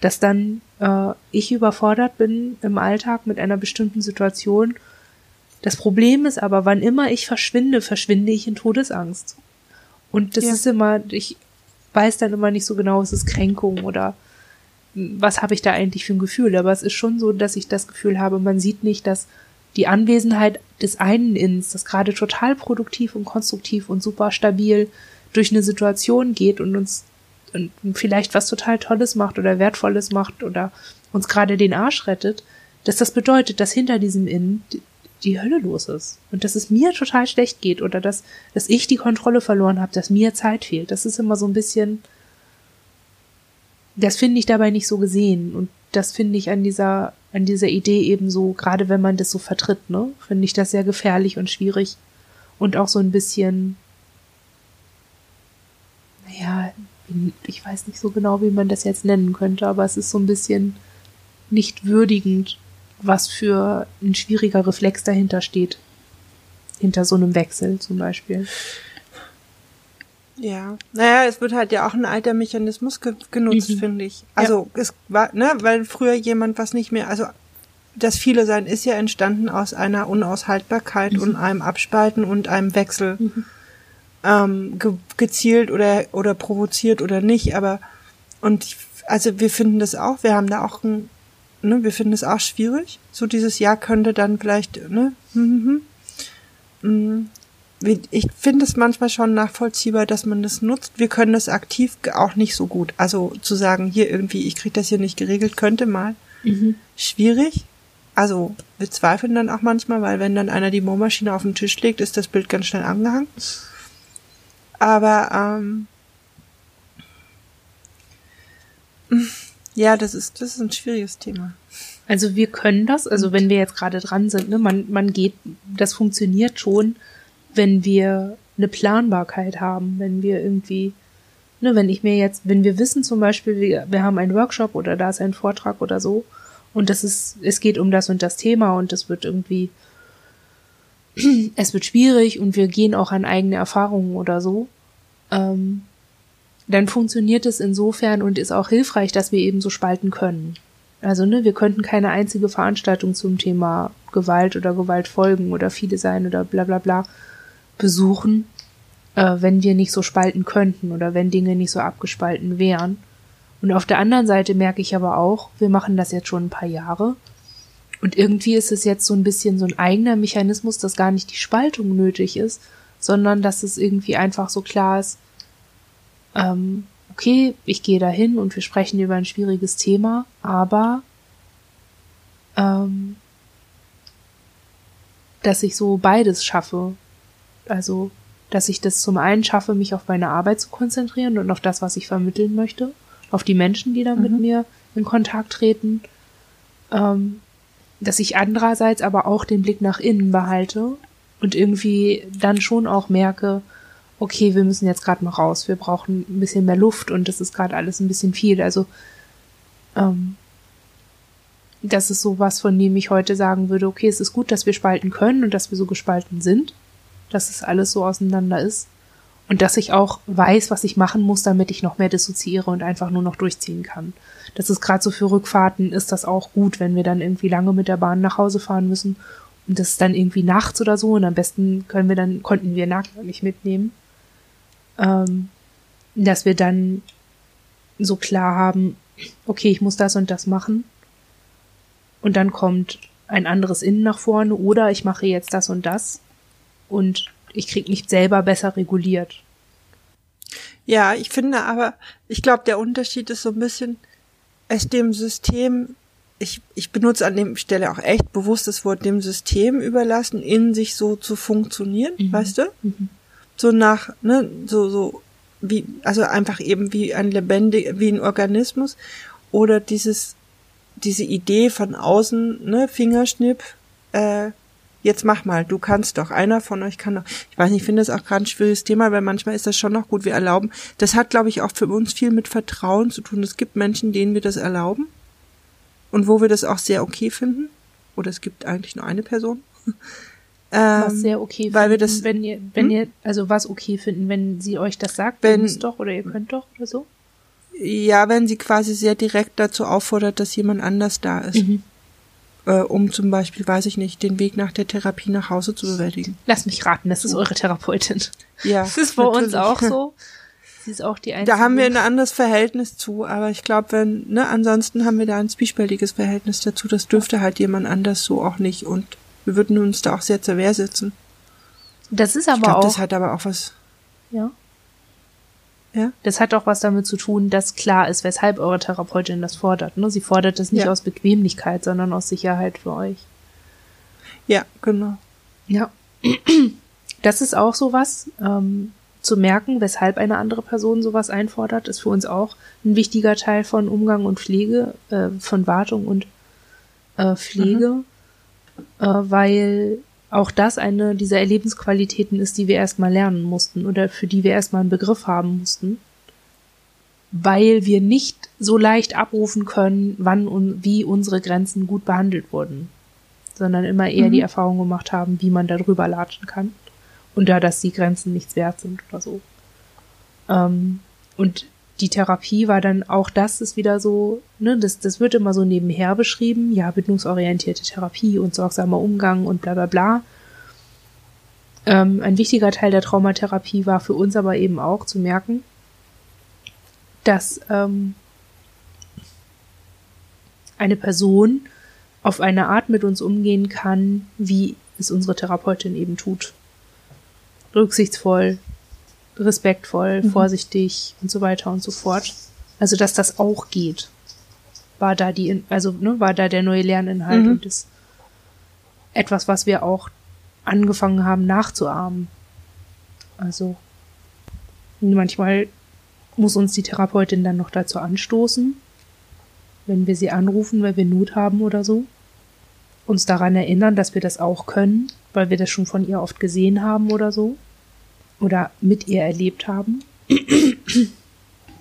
Dass dann äh, ich überfordert bin im Alltag mit einer bestimmten Situation. Das Problem ist aber, wann immer ich verschwinde, verschwinde ich in Todesangst. Und das Ja. ist immer, ich weiß dann immer nicht so genau, ist es Kränkung oder hm, was habe ich da eigentlich für ein Gefühl. Aber es ist schon so, dass ich das Gefühl habe, man sieht nicht, dass die Anwesenheit des einen Inns, das gerade total produktiv und konstruktiv und super stabil durch eine Situation geht und uns und vielleicht was total Tolles macht oder Wertvolles macht oder uns gerade den Arsch rettet, dass das bedeutet, dass hinter diesem Innen die, Hölle los ist und dass es mir total schlecht geht oder dass, dass ich die Kontrolle verloren habe, dass mir Zeit fehlt. Das ist immer so ein bisschen, das finde ich dabei nicht so gesehen und das finde ich an dieser an dieser Idee eben so, gerade wenn man das so vertritt, ne, finde ich das sehr gefährlich und schwierig und auch so ein bisschen, naja, ich weiß nicht so genau, wie man das jetzt nennen könnte, aber es ist so ein bisschen nicht würdigend, was für ein schwieriger Reflex dahinter steht. Hinter so einem Wechsel zum Beispiel. Ja, naja, es wird halt ja auch ein alter Mechanismus ge genutzt, Mhm. finde ich. Also es war, ne, weil früher jemand was nicht mehr, also das viele sein ist ja entstanden aus einer Unaushaltbarkeit und einem Abspalten und einem Wechsel. Ähm, ge gezielt oder oder provoziert oder nicht, aber und ich, also wir finden das auch, wir haben da auch ein, ne, wir finden es auch schwierig. So dieses Jahr könnte dann vielleicht, ne, hm, hm, hm. Ich finde es manchmal schon nachvollziehbar, dass man das nutzt. Wir können das aktiv auch nicht so gut. Also zu sagen, hier irgendwie, ich kriege das hier nicht geregelt, könnte mal schwierig. Also wir zweifeln dann auch manchmal, weil wenn dann einer die Bohrmaschine auf den Tisch legt, ist das Bild ganz schnell angehangen. Aber ähm, ja, das ist das ist ein schwieriges Thema. Also wir können das, also wenn wir jetzt gerade dran sind, ne, man, man geht, das funktioniert schon, wenn wir eine Planbarkeit haben, wenn wir irgendwie, ne, wenn ich mir jetzt, wenn wir wissen zum Beispiel, wir, wir haben einen Workshop oder da ist ein Vortrag oder so und das ist, es geht um das und das Thema und es wird irgendwie, es wird schwierig und wir gehen auch an eigene Erfahrungen oder so, ähm, dann funktioniert es insofern und ist auch hilfreich, dass wir eben so spalten können. Also, ne, wir könnten keine einzige Veranstaltung zum Thema Gewalt oder Gewaltfolgen oder viele sein oder bla bla bla besuchen, äh, wenn wir nicht so spalten könnten oder wenn Dinge nicht so abgespalten wären. Und auf der anderen Seite merke ich aber auch, wir machen das jetzt schon ein paar Jahre. Und irgendwie ist es jetzt so ein bisschen so ein eigener Mechanismus, dass gar nicht die Spaltung nötig ist, sondern dass es irgendwie einfach so klar ist, ähm, okay, ich gehe dahin und wir sprechen über ein schwieriges Thema, aber ähm, dass ich so beides schaffe. Also, dass ich das zum einen schaffe, mich auf meine Arbeit zu konzentrieren und auf das, was ich vermitteln möchte, auf die Menschen, die da mit mir in Kontakt treten, ähm, dass ich andererseits aber auch den Blick nach innen behalte und irgendwie dann schon auch merke, okay, wir müssen jetzt gerade mal raus, wir brauchen ein bisschen mehr Luft und das ist gerade alles ein bisschen viel. Also ähm, das ist so was, von dem ich heute sagen würde, okay, es ist gut, dass wir spalten können und dass wir so gespalten sind, dass es alles so auseinander ist. Und dass ich auch weiß, was ich machen muss, damit ich noch mehr dissoziiere und einfach nur noch durchziehen kann. Das ist gerade so für Rückfahrten ist das auch gut, wenn wir dann irgendwie lange mit der Bahn nach Hause fahren müssen. Und das ist dann irgendwie nachts oder so. Und am besten können wir dann konnten wir Nagel nicht mitnehmen, ähm, dass wir dann so klar haben, okay, ich muss das und das machen. Und dann kommt ein anderes Innen nach vorne. Oder ich mache jetzt das und das und ich krieg mich selber besser reguliert. Ja, ich finde aber, ich glaube, der Unterschied ist so ein bisschen, es dem System, ich, ich benutze an dem Stelle auch echt bewusst das Wort dem System überlassen, in sich so zu funktionieren, weißt du? So nach, ne, so, so, wie, also einfach eben wie ein lebendig, wie ein Organismus oder dieses, diese Idee von außen, ne, Fingerschnipp, äh, jetzt mach mal, du kannst doch, einer von euch kann doch. Ich weiß nicht, ich finde das auch gerade ein schwieriges Thema, weil manchmal ist das schon noch gut, wir erlauben. Das hat, glaube ich, auch für uns viel mit Vertrauen zu tun. Es gibt Menschen, denen wir das erlauben und wo wir das auch sehr okay finden. Oder es gibt eigentlich nur eine Person. (laughs) was sehr okay Ähm, weil wir das- wenn ihr, wenn Hm? ihr, also was okay finden, wenn sie euch das sagt, Wenn- ihr müsst doch oder ihr könnt doch oder so. Ja, wenn sie quasi sehr direkt dazu auffordert, dass jemand anders da ist. Mhm. Äh, um zum Beispiel, weiß ich nicht, den Weg nach der Therapie nach Hause zu bewältigen. Lass mich raten, das ist eure Therapeutin. Ja. Das ist bei uns auch so. (laughs) Sie ist auch die einzige. Da haben wir ein anderes Verhältnis zu, aber ich glaube, wenn, ne, ansonsten haben wir da ein zwiespältiges Verhältnis dazu. Das dürfte halt jemand anders so auch nicht und wir würden uns da auch sehr zur Wehr setzen. das ist Ich aber glaube, auch, das hat aber auch was. ja. Ja? Das hat auch was damit zu tun, dass klar ist, weshalb eure Therapeutin das fordert. Ne? Sie fordert das nicht Ja. aus Bequemlichkeit, sondern aus Sicherheit für euch. Ja, genau. Ja. (clears throat) Das ist auch sowas. Ähm, zu merken, weshalb eine andere Person sowas einfordert, ist für uns auch ein wichtiger Teil von Umgang und Pflege, äh, von Wartung und äh, Pflege, äh, weil auch das eine dieser Erlebensqualitäten ist, die wir erstmal lernen mussten oder für die wir erstmal einen Begriff haben mussten, weil wir nicht so leicht abrufen können, wann und wie unsere Grenzen gut behandelt wurden, sondern immer eher Mhm. die Erfahrung gemacht haben, wie man darüber latschen kann und da, dass die Grenzen nichts wert sind oder so. Ähm, und die Therapie war dann auch das ist wieder so, ne, das, das wird immer so nebenher beschrieben, ja, bindungsorientierte Therapie und sorgsamer Umgang und bla bla bla. Ähm, ein wichtiger Teil der Traumatherapie war für uns aber eben auch zu merken, dass ähm, eine Person auf eine Art mit uns umgehen kann, wie es unsere Therapeutin eben tut. Rücksichtsvoll, respektvoll, vorsichtig und so weiter und so fort. Also, dass das auch geht, war da die, also, ne, war da der neue Lerninhalt Mhm. und das etwas, was wir auch angefangen haben nachzuahmen. Also, manchmal muss uns die Therapeutin dann noch dazu anstoßen, wenn wir sie anrufen, weil wir Not haben oder so, uns daran erinnern, dass wir das auch können, weil wir das schon von ihr oft gesehen haben oder so, oder mit ihr erlebt haben.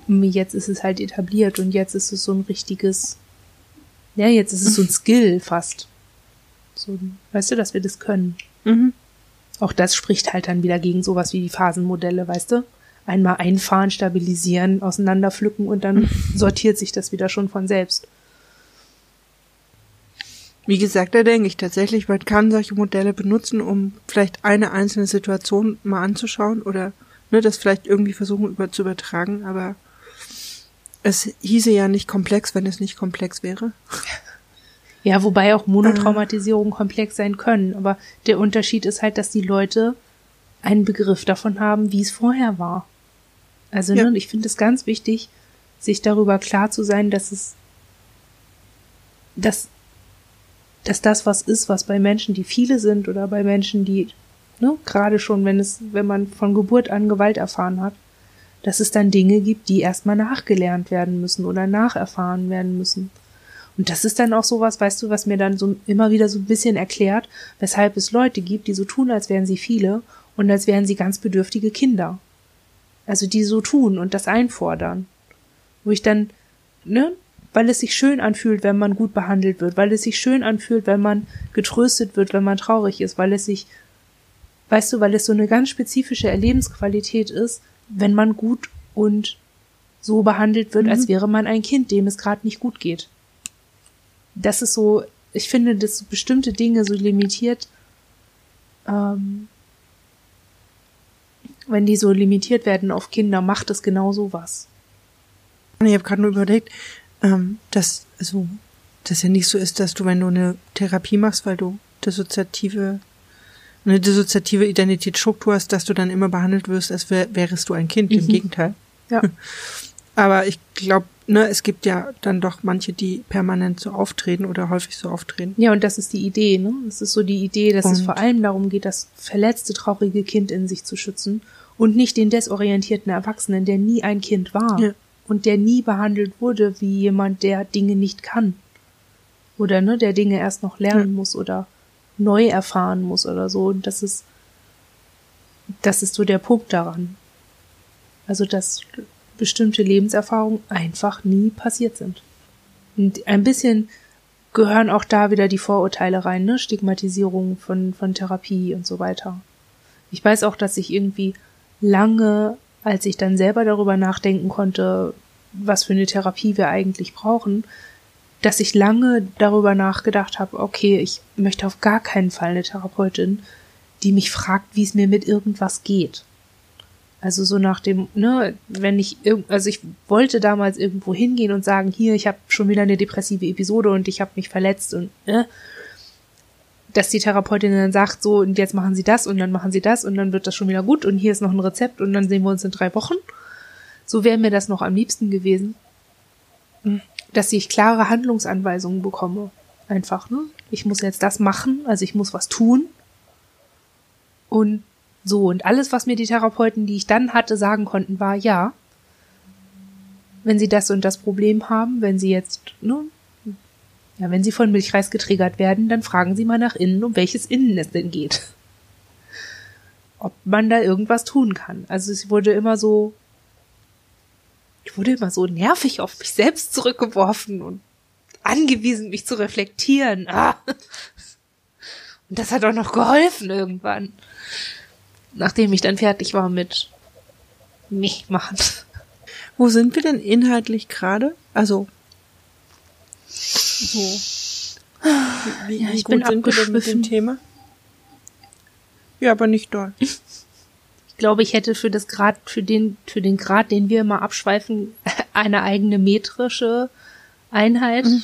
Und jetzt ist es halt etabliert und jetzt ist es so ein richtiges, ja, jetzt ist es so ein Skill fast. So, weißt du, dass wir das können. Mhm. Auch das spricht halt dann wieder gegen sowas wie die Phasenmodelle, weißt du? Einmal einfahren, stabilisieren, auseinanderpflücken und dann (laughs) sortiert sich das wieder schon von selbst. Wie gesagt, da denke ich tatsächlich, man kann solche Modelle benutzen, um vielleicht eine einzelne Situation mal anzuschauen oder ne, das vielleicht irgendwie versuchen über, zu übertragen, aber es hieße ja nicht komplex, wenn es nicht komplex wäre. (laughs) Ja, wobei auch Monotraumatisierungen komplex sein können. Aber der Unterschied ist halt, dass die Leute einen Begriff davon haben, wie es vorher war. Also, Ja. ne, ich finde es ganz wichtig, sich darüber klar zu sein, dass es, dass, dass das was ist, was bei Menschen, die viele sind oder bei Menschen, die, ne, gerade schon, wenn es, wenn man von Geburt an Gewalt erfahren hat, dass es dann Dinge gibt, die erstmal nachgelernt werden müssen oder nacherfahren werden müssen. Und das ist dann auch sowas, weißt du, was mir dann so immer wieder so ein bisschen erklärt, weshalb es Leute gibt, die so tun, als wären sie viele und als wären sie ganz bedürftige Kinder. Also die so tun und das einfordern. Wo ich dann, ne, weil es sich schön anfühlt, wenn man gut behandelt wird, weil es sich schön anfühlt, wenn man getröstet wird, wenn man traurig ist, weil es sich, weißt du, weil es so eine ganz spezifische Erlebensqualität ist, wenn man gut und so behandelt wird, als wäre man ein Kind, dem es gerade nicht gut geht das ist so, ich finde, dass so bestimmte Dinge so limitiert, ähm, wenn die so limitiert werden auf Kinder, macht es genau sowas. Ich habe gerade nur überlegt, ähm, dass also das ja nicht so ist, dass du, wenn du eine Therapie machst, weil du dissoziative eine dissoziative Identitätsstruktur hast, dass du dann immer behandelt wirst, als wär, wärest du ein Kind. Im Mhm. Gegenteil. Ja. (laughs) Aber ich glaube, ne, es gibt ja dann doch manche, die permanent so auftreten oder häufig so auftreten. Ja, und das ist die Idee, ne? Es ist so die Idee, dass es Und- vor allem darum geht, das verletzte, traurige Kind in sich zu schützen und nicht den desorientierten Erwachsenen, der nie ein Kind war Ja. Und der nie behandelt wurde wie jemand, der Dinge nicht kann. Oder, ne, der Dinge erst noch lernen muss oder neu erfahren muss oder so. Und das ist, das ist so der Punkt daran. Also, dass bestimmte Lebenserfahrungen einfach nie passiert sind. Und ein bisschen gehören auch da wieder die Vorurteile rein, ne? Stigmatisierung von, von Therapie und so weiter. Ich weiß auch, dass ich irgendwie lange, als ich dann selber darüber nachdenken konnte, was für eine Therapie wir eigentlich brauchen, dass ich lange darüber nachgedacht habe, okay, ich möchte auf gar keinen Fall eine Therapeutin, die mich fragt, wie es mir mit irgendwas geht. Also so nach dem, ne, wenn ich also ich wollte damals irgendwo hingehen und sagen, hier, ich habe schon wieder eine depressive Episode und ich habe mich verletzt und ne, dass die Therapeutin dann sagt, so und jetzt machen Sie das und dann machen Sie das und dann wird das schon wieder gut und hier ist noch ein Rezept und dann sehen wir uns in drei Wochen. So wäre mir das noch am liebsten gewesen, dass ich klare Handlungsanweisungen bekomme. Einfach, ne? Ich muss jetzt das machen, also ich muss was tun und so, und alles, was mir die Therapeuten, die ich dann hatte, sagen konnten, war ja, wenn sie das und das Problem haben, wenn sie jetzt, ne, ja, wenn sie von Milchreis getriggert werden, dann fragen sie mal nach innen, um welches Innen es denn geht. Ob man da irgendwas tun kann. Also es wurde immer so, ich wurde immer so nervig auf mich selbst zurückgeworfen und angewiesen, mich zu reflektieren. Ah. Und das hat auch noch geholfen irgendwann nachdem ich dann fertig war mit mich machen. Wo sind wir denn inhaltlich gerade? Also so. Wie, ja, ich gut bin sind wir mit dem Thema? Ja, aber nicht doll. Ich glaube, ich hätte für das Grad, für den, für den Grad, den wir immer abschweifen, (laughs) eine eigene metrische Einheit. Mhm.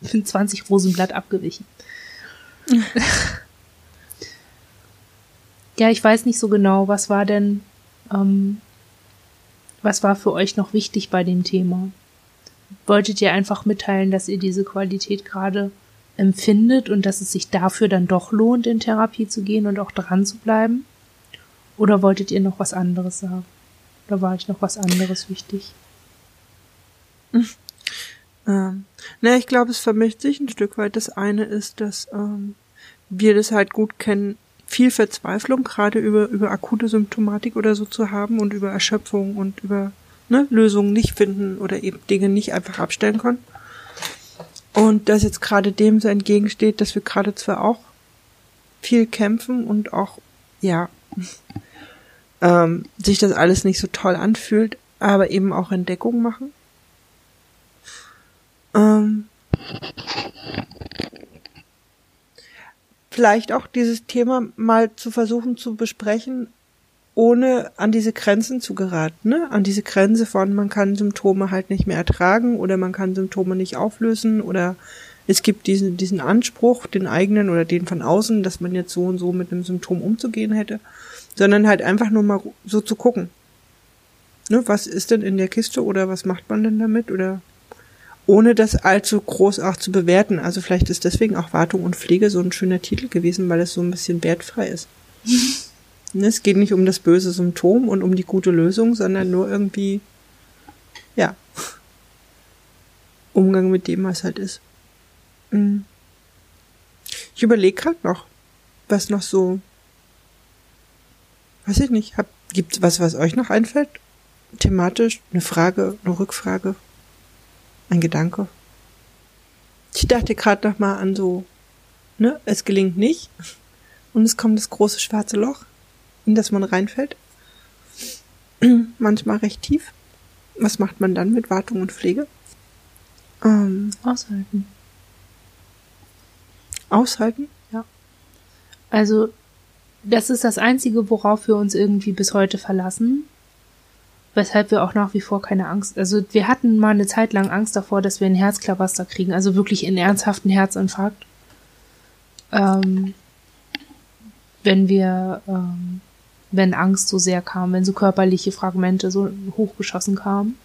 Ich bin 20 Rosenblatt abgewichen. (laughs) ja, ich weiß nicht so genau, was war denn, ähm, was war für euch noch wichtig bei dem Thema? Wolltet ihr einfach mitteilen, dass ihr diese Qualität gerade empfindet und dass es sich dafür dann doch lohnt, in Therapie zu gehen und auch dran zu bleiben? Oder wolltet ihr noch was anderes sagen? Da war euch noch was anderes wichtig? (laughs) Ähm, na, ich glaube, es vermischt sich ein Stück weit. Das eine ist, dass ähm, wir das halt gut kennen, viel Verzweiflung, gerade über, über akute Symptomatik oder so zu haben und über Erschöpfung und über ne, Lösungen nicht finden oder eben Dinge nicht einfach abstellen können. Und dass jetzt gerade dem so entgegensteht, dass wir gerade zwar auch viel kämpfen und auch, ja, ähm, sich das alles nicht so toll anfühlt, aber eben auch Entdeckungen machen. Ähm, vielleicht auch dieses Thema mal zu versuchen zu besprechen, ohne an diese Grenzen zu geraten, ne? An diese Grenze von man kann Symptome halt nicht mehr ertragen oder man kann Symptome nicht auflösen oder es gibt diesen, diesen Anspruch, den eigenen oder den von außen, dass man jetzt so und so mit einem Symptom umzugehen hätte, sondern halt einfach nur mal so zu gucken. Ne, was ist denn in der Kiste oder was macht man denn damit oder ohne das allzu groß auch zu bewerten. Also vielleicht ist deswegen auch Wartung und Pflege so ein schöner Titel gewesen, weil es so ein bisschen wertfrei ist. (laughs) Ne, es geht nicht um das böse Symptom und um die gute Lösung, sondern nur irgendwie, ja, (laughs) Umgang mit dem, was halt ist. Hm. Ich überlege gerade noch, was noch so, weiß ich nicht, hab, gibt's was, was euch noch einfällt? Thematisch, eine Frage, eine Rückfrage, ein Gedanke. Ich dachte gerade noch mal an so, ne, es gelingt nicht und es kommt das große schwarze Loch, in das man reinfällt. (clears throat) Manchmal recht tief. Was macht man dann mit Wartung und Pflege? Ähm, aushalten. Aushalten? Ja. Also, das ist das Einzige, worauf wir uns irgendwie bis heute verlassen weshalb wir auch nach wie vor keine Angst, also wir hatten mal eine Zeit lang Angst davor, dass wir einen Herzklabaster kriegen, also wirklich einen ernsthaften Herzinfarkt. Ähm, wenn wir, ähm, wenn Angst so sehr kam, wenn so körperliche Fragmente so hochgeschossen kamen.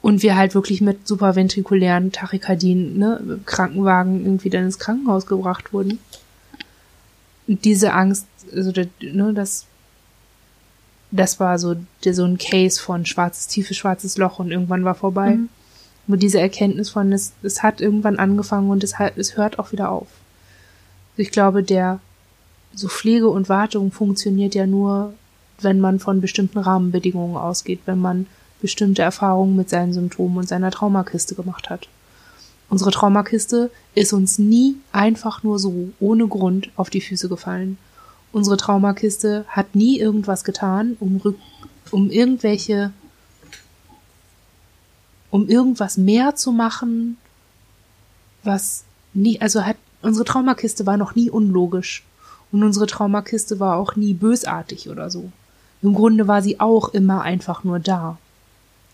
Und wir halt wirklich mit superventrikulären Tachykardien, ne, Krankenwagen irgendwie dann ins Krankenhaus gebracht wurden. Und diese Angst, also ne, das das war so, so ein Case von schwarzes, tiefes schwarzes Loch und irgendwann war vorbei. Mhm. Nur diese Erkenntnis von, es, es hat irgendwann angefangen und es, es hört auch wieder auf. Ich glaube, der so Pflege und Wartung funktioniert ja nur, wenn man von bestimmten Rahmenbedingungen ausgeht, wenn man bestimmte Erfahrungen mit seinen Symptomen und seiner Traumakiste gemacht hat. Unsere Traumakiste ist uns nie einfach nur so, ohne Grund, auf die Füße gefallen. Unsere Traumakiste hat nie irgendwas getan, um, um irgendwelche, um irgendwas mehr zu machen, was nie, also hat, unsere Traumakiste war noch nie unlogisch. Und unsere Traumakiste war auch nie bösartig oder so. Im Grunde war sie auch immer einfach nur da.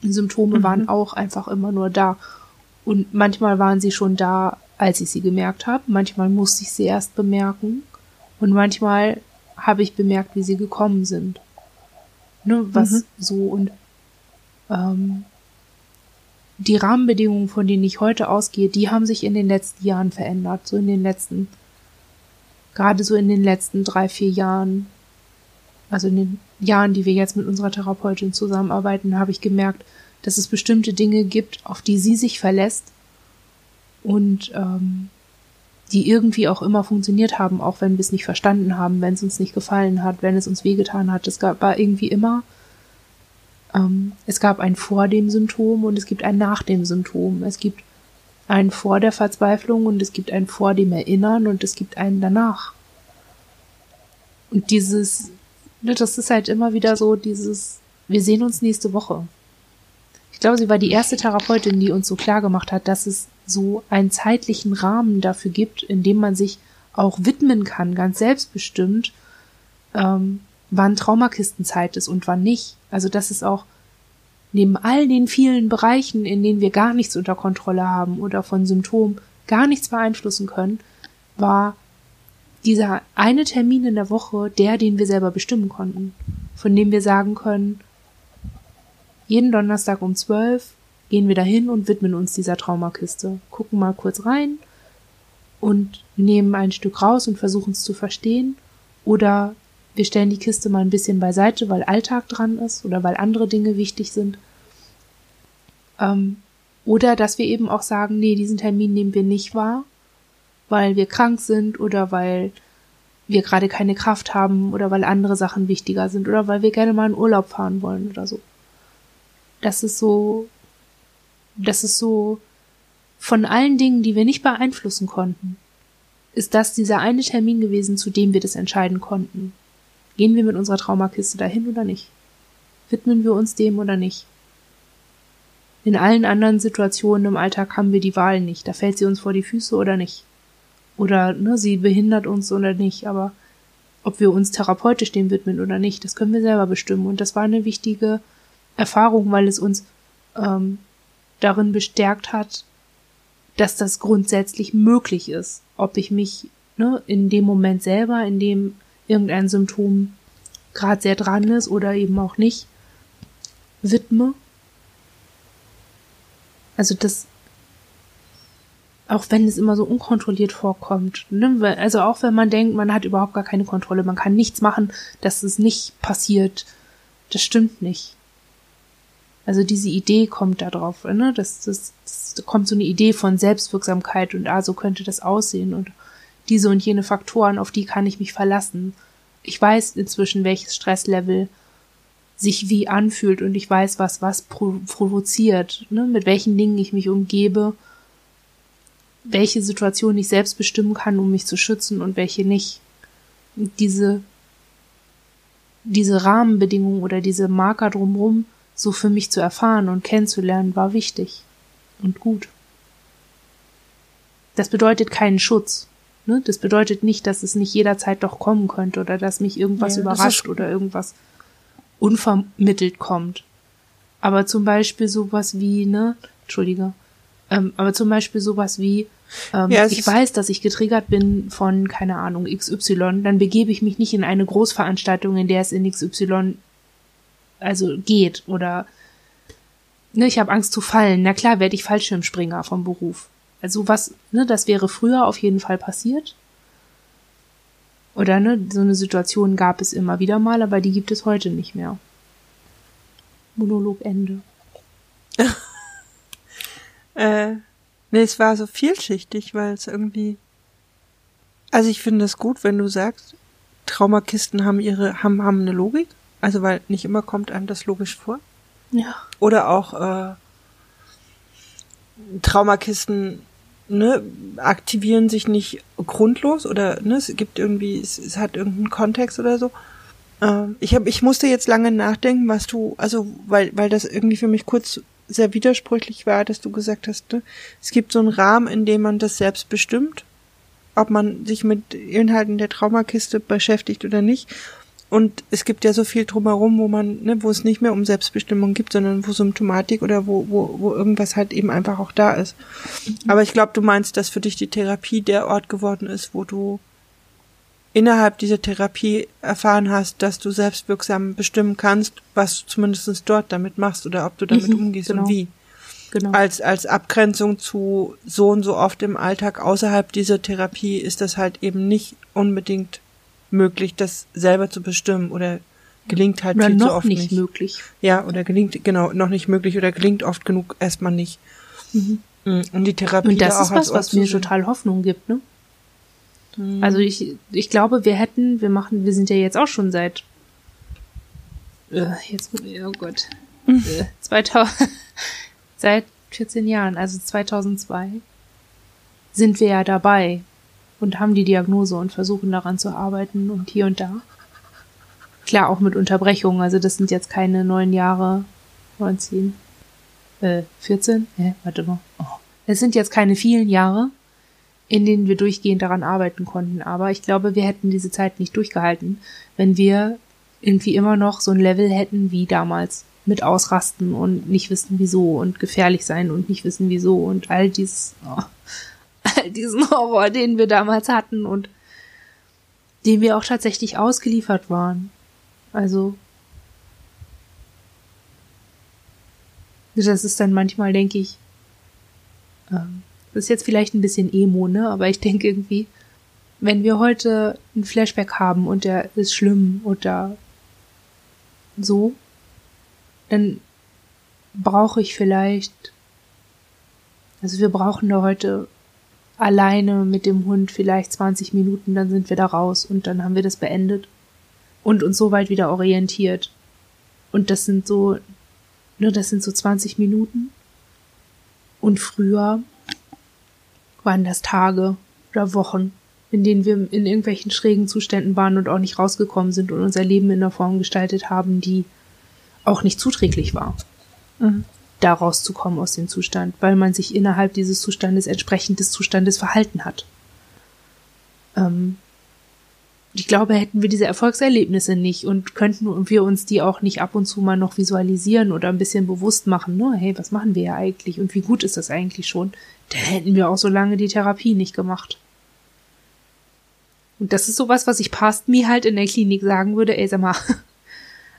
Die Symptome mhm. waren auch einfach immer nur da. Und manchmal waren sie schon da, als ich sie gemerkt habe. Manchmal musste ich sie erst bemerken. Und manchmal habe ich bemerkt, wie sie gekommen sind. Ne, was mhm. so und ähm, die Rahmenbedingungen, von denen ich heute ausgehe, die haben sich in den letzten Jahren verändert. So in den letzten, gerade so in den letzten drei, vier Jahren, also in den Jahren, die wir jetzt mit unserer Therapeutin zusammenarbeiten, habe ich gemerkt, dass es bestimmte Dinge gibt, auf die sie sich verlässt und ähm, die irgendwie auch immer funktioniert haben, auch wenn wir es nicht verstanden haben, wenn es uns nicht gefallen hat, wenn es uns wehgetan hat. Es gab war irgendwie immer, ähm, es gab ein vor dem Symptom und es gibt ein nach dem Symptom. Es gibt ein vor der Verzweiflung und es gibt ein vor dem Erinnern und es gibt einen danach. Und dieses, ne, das ist halt immer wieder so dieses, wir sehen uns nächste Woche. Ich glaube, sie war die erste Therapeutin, die uns so klar gemacht hat, dass es so einen zeitlichen Rahmen dafür gibt, in dem man sich auch widmen kann, ganz selbstbestimmt, ähm, wann Traumakistenzeit ist und wann nicht. Also dass es auch neben all den vielen Bereichen, in denen wir gar nichts unter Kontrolle haben oder von Symptomen gar nichts beeinflussen können, war dieser eine Termin in der Woche der, den wir selber bestimmen konnten, von dem wir sagen können, jeden Donnerstag um zwölf gehen wir dahin und widmen uns dieser Traumakiste. Gucken mal kurz rein und nehmen ein Stück raus und versuchen es zu verstehen. Oder wir stellen die Kiste mal ein bisschen beiseite, weil Alltag dran ist oder weil andere Dinge wichtig sind. Ähm, oder dass wir eben auch sagen, nee, diesen Termin nehmen wir nicht wahr, weil wir krank sind oder weil wir gerade keine Kraft haben oder weil andere Sachen wichtiger sind oder weil wir gerne mal in Urlaub fahren wollen oder so das ist so, das ist so, von allen Dingen, die wir nicht beeinflussen konnten, ist das dieser eine Termin gewesen, zu dem wir das entscheiden konnten. Gehen wir mit unserer Traumakiste dahin oder nicht? Widmen wir uns dem oder nicht? In allen anderen Situationen im Alltag haben wir die Wahl nicht. Da fällt sie uns vor die Füße oder nicht. Oder ne, sie behindert uns oder nicht. Aber ob wir uns therapeutisch dem widmen oder nicht, das können wir selber bestimmen. Und das war eine wichtige Erfahrung, weil es uns ähm, darin bestärkt hat, dass das grundsätzlich möglich ist. Ob ich mich ne, in dem Moment selber, in dem irgendein Symptom gerade sehr dran ist oder eben auch nicht, widme. Also das, auch wenn es immer so unkontrolliert vorkommt, ne? also auch wenn man denkt, man hat überhaupt gar keine Kontrolle, man kann nichts machen, dass es nicht passiert, das stimmt nicht. Also diese Idee kommt da drauf, ne? Das, das, das kommt so eine Idee von Selbstwirksamkeit und ah, so könnte das aussehen und diese und jene Faktoren, auf die kann ich mich verlassen. Ich weiß inzwischen, welches Stresslevel sich wie anfühlt und ich weiß, was was provoziert, ne? mit welchen Dingen ich mich umgebe, welche Situation ich selbst bestimmen kann, um mich zu schützen und welche nicht. Diese diese Rahmenbedingungen oder diese Marker drumherum so für mich zu erfahren und kennenzulernen, war wichtig und gut. Das bedeutet keinen Schutz. Ne? Das bedeutet nicht, dass es nicht jederzeit doch kommen könnte oder dass mich irgendwas ja, überrascht oder irgendwas unvermittelt kommt. Aber zum Beispiel sowas wie, ne, Entschuldige, ähm, aber zum Beispiel sowas wie, ähm, ja, ich weiß, dass ich getriggert bin von, keine Ahnung, XY, dann begebe ich mich nicht in eine Großveranstaltung, in der es in XY also geht oder ne, ich habe Angst zu fallen. Na klar, werde ich Fallschirmspringer vom Beruf. Also was, ne, das wäre früher auf jeden Fall passiert. Oder ne, so eine Situation gab es immer wieder mal, aber die gibt es heute nicht mehr. Monolog Ende. (laughs) äh, nee, es war so vielschichtig, weil es irgendwie Also ich finde es gut, wenn du sagst, Traumakisten haben ihre, haben, haben eine Logik. Also weil nicht immer kommt einem das logisch vor. Ja. Oder auch äh, Traumakisten ne, aktivieren sich nicht grundlos oder ne, es gibt irgendwie, es, es hat irgendeinen Kontext oder so. Ähm, ich habe, ich musste jetzt lange nachdenken, was du, also weil, weil das irgendwie für mich kurz sehr widersprüchlich war, dass du gesagt hast, ne, es gibt so einen Rahmen, in dem man das selbst bestimmt, ob man sich mit Inhalten der Traumakiste beschäftigt oder nicht. Und es gibt ja so viel drumherum, wo man, ne, wo es nicht mehr um Selbstbestimmung gibt, sondern wo Symptomatik oder wo, wo, wo irgendwas halt eben einfach auch da ist. Aber ich glaube, du meinst, dass für dich die Therapie der Ort geworden ist, wo du innerhalb dieser Therapie erfahren hast, dass du selbstwirksam bestimmen kannst, was du zumindest dort damit machst oder ob du damit Mhm, umgehst genau. und wie. Genau. Als, als Abgrenzung zu so und so oft im Alltag außerhalb dieser Therapie ist das halt eben nicht unbedingt möglich, das selber zu bestimmen oder gelingt halt Oder viel zu oft nicht, nicht. möglich. Ja, oder gelingt, genau, noch nicht möglich oder gelingt oft genug erstmal nicht. Mhm. Und die Therapie Und das da auch ist was, was mir total Hoffnung gibt, ne? Mhm. Also ich, ich glaube, wir hätten, wir machen, wir sind ja jetzt auch schon seit, äh, jetzt, oh Gott, äh, 2000, (laughs) seit 14 Jahren, also 2002, sind wir ja dabei und haben die Diagnose und versuchen daran zu arbeiten und hier und da. Klar, auch mit Unterbrechungen, also das sind jetzt keine neun Jahre, 19, äh, 14, hä, warte mal. Oh. Es sind jetzt keine vielen Jahre, in denen wir durchgehend daran arbeiten konnten. Aber ich glaube, wir hätten diese Zeit nicht durchgehalten, wenn wir irgendwie immer noch so ein Level hätten wie damals mit Ausrasten und nicht wissen wieso und gefährlich sein und nicht wissen wieso und all dieses, oh, all diesen Horror, den wir damals hatten und dem wir auch tatsächlich ausgeliefert waren. Also, das ist dann manchmal, denke ich, ähm, das ist jetzt vielleicht ein bisschen emo, ne? Aber ich denke irgendwie, wenn wir heute ein Flashback haben und der ist schlimm oder so, dann brauche ich vielleicht, also wir brauchen da heute alleine mit dem Hund vielleicht 20 Minuten, dann sind wir da raus und dann haben wir das beendet und uns so weit wieder orientiert. Und das sind so, ne, das sind so 20 Minuten. Und früher waren das Tage oder Wochen, in denen wir in irgendwelchen schrägen Zuständen waren und auch nicht rausgekommen sind und unser Leben in einer Form gestaltet haben, die auch nicht zuträglich war, Mhm. Da rauszukommen aus dem Zustand, weil man sich innerhalb dieses Zustandes entsprechend des Zustandes verhalten hat. Ähm, ich glaube, hätten wir diese Erfolgserlebnisse nicht und könnten wir uns die auch nicht ab und zu mal noch visualisieren oder ein bisschen bewusst machen, ne, hey, was machen wir ja eigentlich und wie gut ist das eigentlich schon, dann hätten wir auch so lange die Therapie nicht gemacht. Und das ist sowas, was ich past me halt in der Klinik sagen würde, ey, sag mal, (laughs)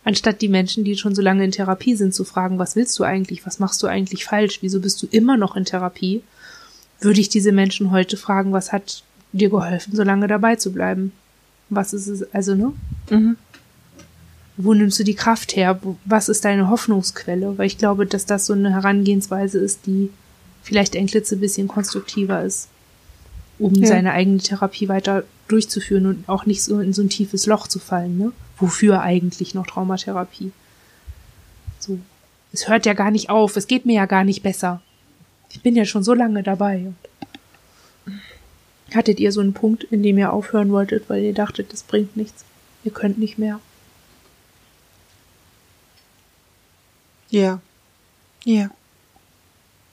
anstatt die Menschen, die schon so lange in Therapie sind, zu fragen, was willst du eigentlich, was machst du eigentlich falsch, wieso bist du immer noch in Therapie, würde ich diese Menschen heute fragen, was hat dir geholfen, so lange dabei zu bleiben? Was ist es, also, ne? Mhm. Wo nimmst du die Kraft her? Was ist deine Hoffnungsquelle? Weil ich glaube, dass das so eine Herangehensweise ist, die vielleicht ein klitzebisschen konstruktiver ist, um Ja. seine eigene Therapie weiter durchzuführen und auch nicht so in so ein tiefes Loch zu fallen, ne? Wofür eigentlich noch Traumatherapie? So. Es hört ja gar nicht auf, es geht mir ja gar nicht besser. Ich bin ja schon so lange dabei. Hattet ihr so einen Punkt, in dem ihr aufhören wolltet, weil ihr dachtet, das bringt nichts? Ihr könnt nicht mehr. Ja. Ja.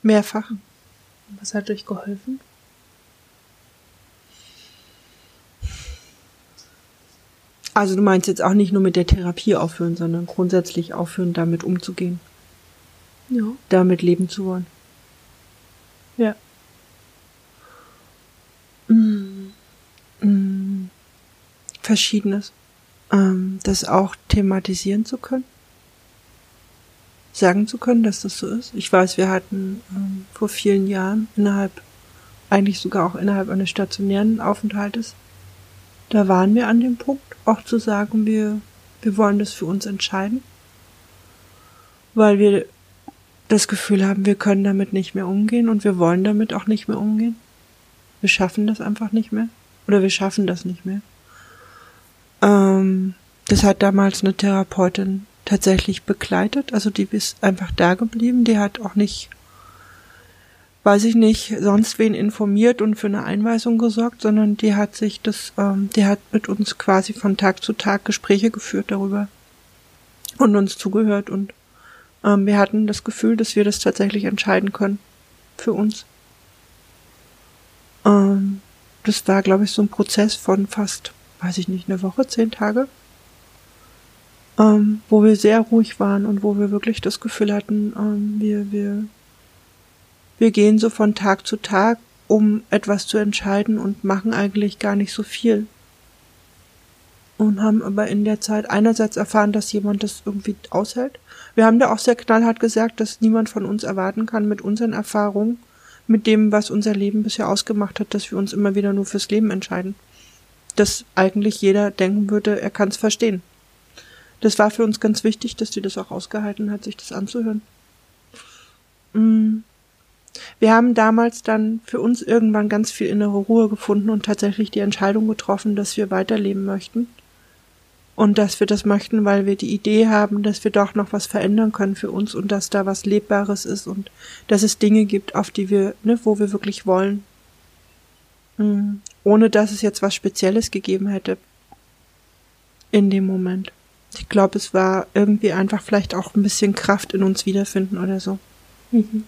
Mehrfach. Was hat euch geholfen? Also du meinst jetzt auch nicht nur mit der Therapie aufhören, sondern grundsätzlich aufhören, damit umzugehen, Ja. damit leben zu wollen. Ja. Mm, mm, Verschiedenes. Ähm, das auch thematisieren zu können. Sagen zu können, dass das so ist. Ich weiß, wir hatten ähm, vor vielen Jahren innerhalb, eigentlich sogar auch innerhalb eines stationären Aufenthaltes, da waren wir an dem Punkt, auch zu sagen, wir, wir wollen das für uns entscheiden. Weil wir das Gefühl haben, wir können damit nicht mehr umgehen und wir wollen damit auch nicht mehr umgehen. Wir schaffen das einfach nicht mehr. Oder wir schaffen das nicht mehr. Ähm, das hat damals eine Therapeutin tatsächlich begleitet. Also die ist einfach da geblieben. Die hat auch nicht, weiß ich nicht, sonst wen informiert und für eine Einweisung gesorgt, sondern die hat sich das, ähm, die hat mit uns quasi von Tag zu Tag Gespräche geführt darüber und uns zugehört und ähm, wir hatten das Gefühl, dass wir das tatsächlich entscheiden können für uns. Ähm, das war, glaube ich, so ein Prozess von fast, weiß ich nicht, eine Woche, zehn Tage ähm, wo wir sehr ruhig waren und wo wir wirklich das Gefühl hatten, ähm, wir, wir, wir gehen so von Tag zu Tag, um etwas zu entscheiden und machen eigentlich gar nicht so viel. Und haben aber in der Zeit einerseits erfahren, dass jemand das irgendwie aushält. Wir haben da auch sehr knallhart gesagt, dass niemand von uns erwarten kann mit unseren Erfahrungen, mit dem, was unser Leben bisher ausgemacht hat, dass wir uns immer wieder nur fürs Leben entscheiden. Dass eigentlich jeder denken würde, er kann es verstehen das war für uns ganz wichtig, dass sie das auch ausgehalten hat, sich das anzuhören. Mm. Wir haben damals dann für uns irgendwann ganz viel innere Ruhe gefunden und tatsächlich die Entscheidung getroffen, dass wir weiterleben möchten. Und dass wir das möchten, weil wir die Idee haben, dass wir doch noch was verändern können für uns und dass da was Lebbares ist und dass es Dinge gibt, auf die wir, ne, wo wir wirklich wollen. Mhm. Ohne dass es jetzt was Spezielles gegeben hätte. In dem Moment. Ich glaube, es war irgendwie einfach vielleicht auch ein bisschen Kraft in uns wiederfinden oder so. Mhm.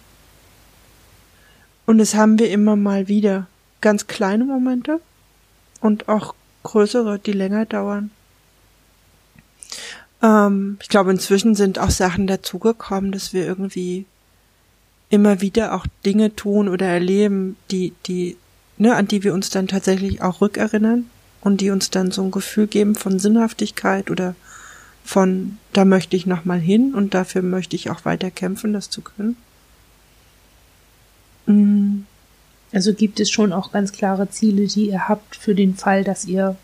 Und es haben wir immer mal wieder. Ganz kleine Momente und auch größere, die länger dauern. Ähm, ich glaube, inzwischen sind auch Sachen dazugekommen, dass wir irgendwie immer wieder auch Dinge tun oder erleben, die, die, ne, an die wir uns dann tatsächlich auch rückerinnern und die uns dann so ein Gefühl geben von Sinnhaftigkeit oder von da möchte ich noch mal hin und dafür möchte ich auch weiter kämpfen, das zu können. Mm. Also gibt es schon auch ganz klare Ziele, die ihr habt für den Fall, dass ihr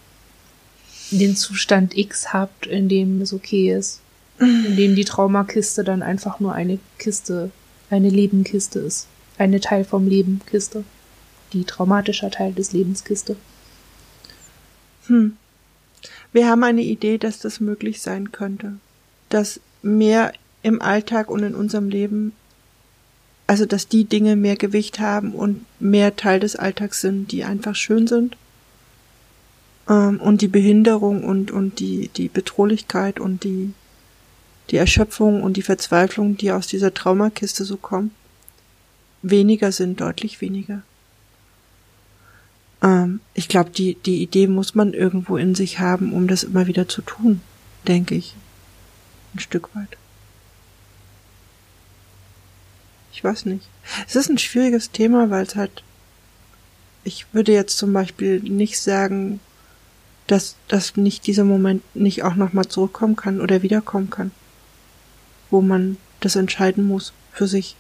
den Zustand X habt, in dem es okay ist, in dem die Traumakiste dann einfach nur eine Kiste, eine Lebenkiste ist, eine Teil vom Leben Kiste, die traumatischer Teil des Lebens Kiste. Hm. Wir haben eine Idee, dass das möglich sein könnte. Dass mehr im Alltag und in unserem Leben, also dass die Dinge mehr Gewicht haben und mehr Teil des Alltags sind, die einfach schön sind. Ähm, und die Behinderung und, und die, die Bedrohlichkeit und die, die Erschöpfung und die Verzweiflung, die aus dieser Traumakiste so kommen, weniger sind, deutlich weniger. Ähm, ich glaube, die, die Idee muss man irgendwo in sich haben, um das immer wieder zu tun, denke ich. Ein Stück weit. Ich weiß nicht. Es ist ein schwieriges Thema, weil es halt, ich würde jetzt zum Beispiel nicht sagen, dass, dass nicht dieser Moment nicht auch nochmal zurückkommen kann oder wiederkommen kann, wo man das entscheiden muss für sich.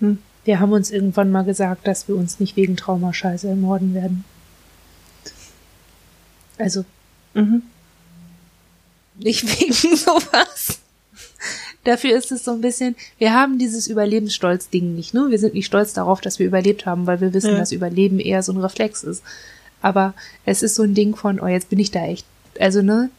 Hm. Wir haben uns irgendwann mal gesagt, dass wir uns nicht wegen Traumascheiße ermorden werden. Also, mhm. nicht (laughs) wegen sowas. Dafür ist es so ein bisschen, wir haben dieses Überlebensstolz-Ding nicht, ne? Wir sind nicht stolz darauf, dass wir überlebt haben, weil wir wissen, ja. dass Überleben eher so ein Reflex ist. Aber es ist so ein Ding von, oh, jetzt bin ich da echt, also, ne?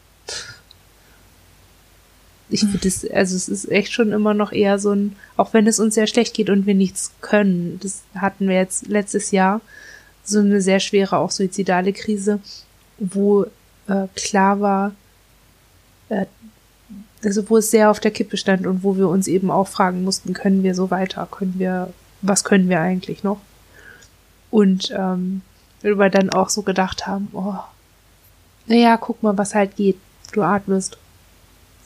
ich finde es, also es ist echt schon immer noch eher so ein, auch wenn es uns sehr schlecht geht und wir nichts können, das hatten wir jetzt letztes Jahr, so eine sehr schwere, auch suizidale Krise, wo äh, klar war, äh, also wo es sehr auf der Kippe stand und wo wir uns eben auch fragen mussten, können wir so weiter, können wir, was können wir eigentlich noch? Und ähm, wir dann auch so gedacht haben, oh, naja, guck mal, was halt geht. Du atmest,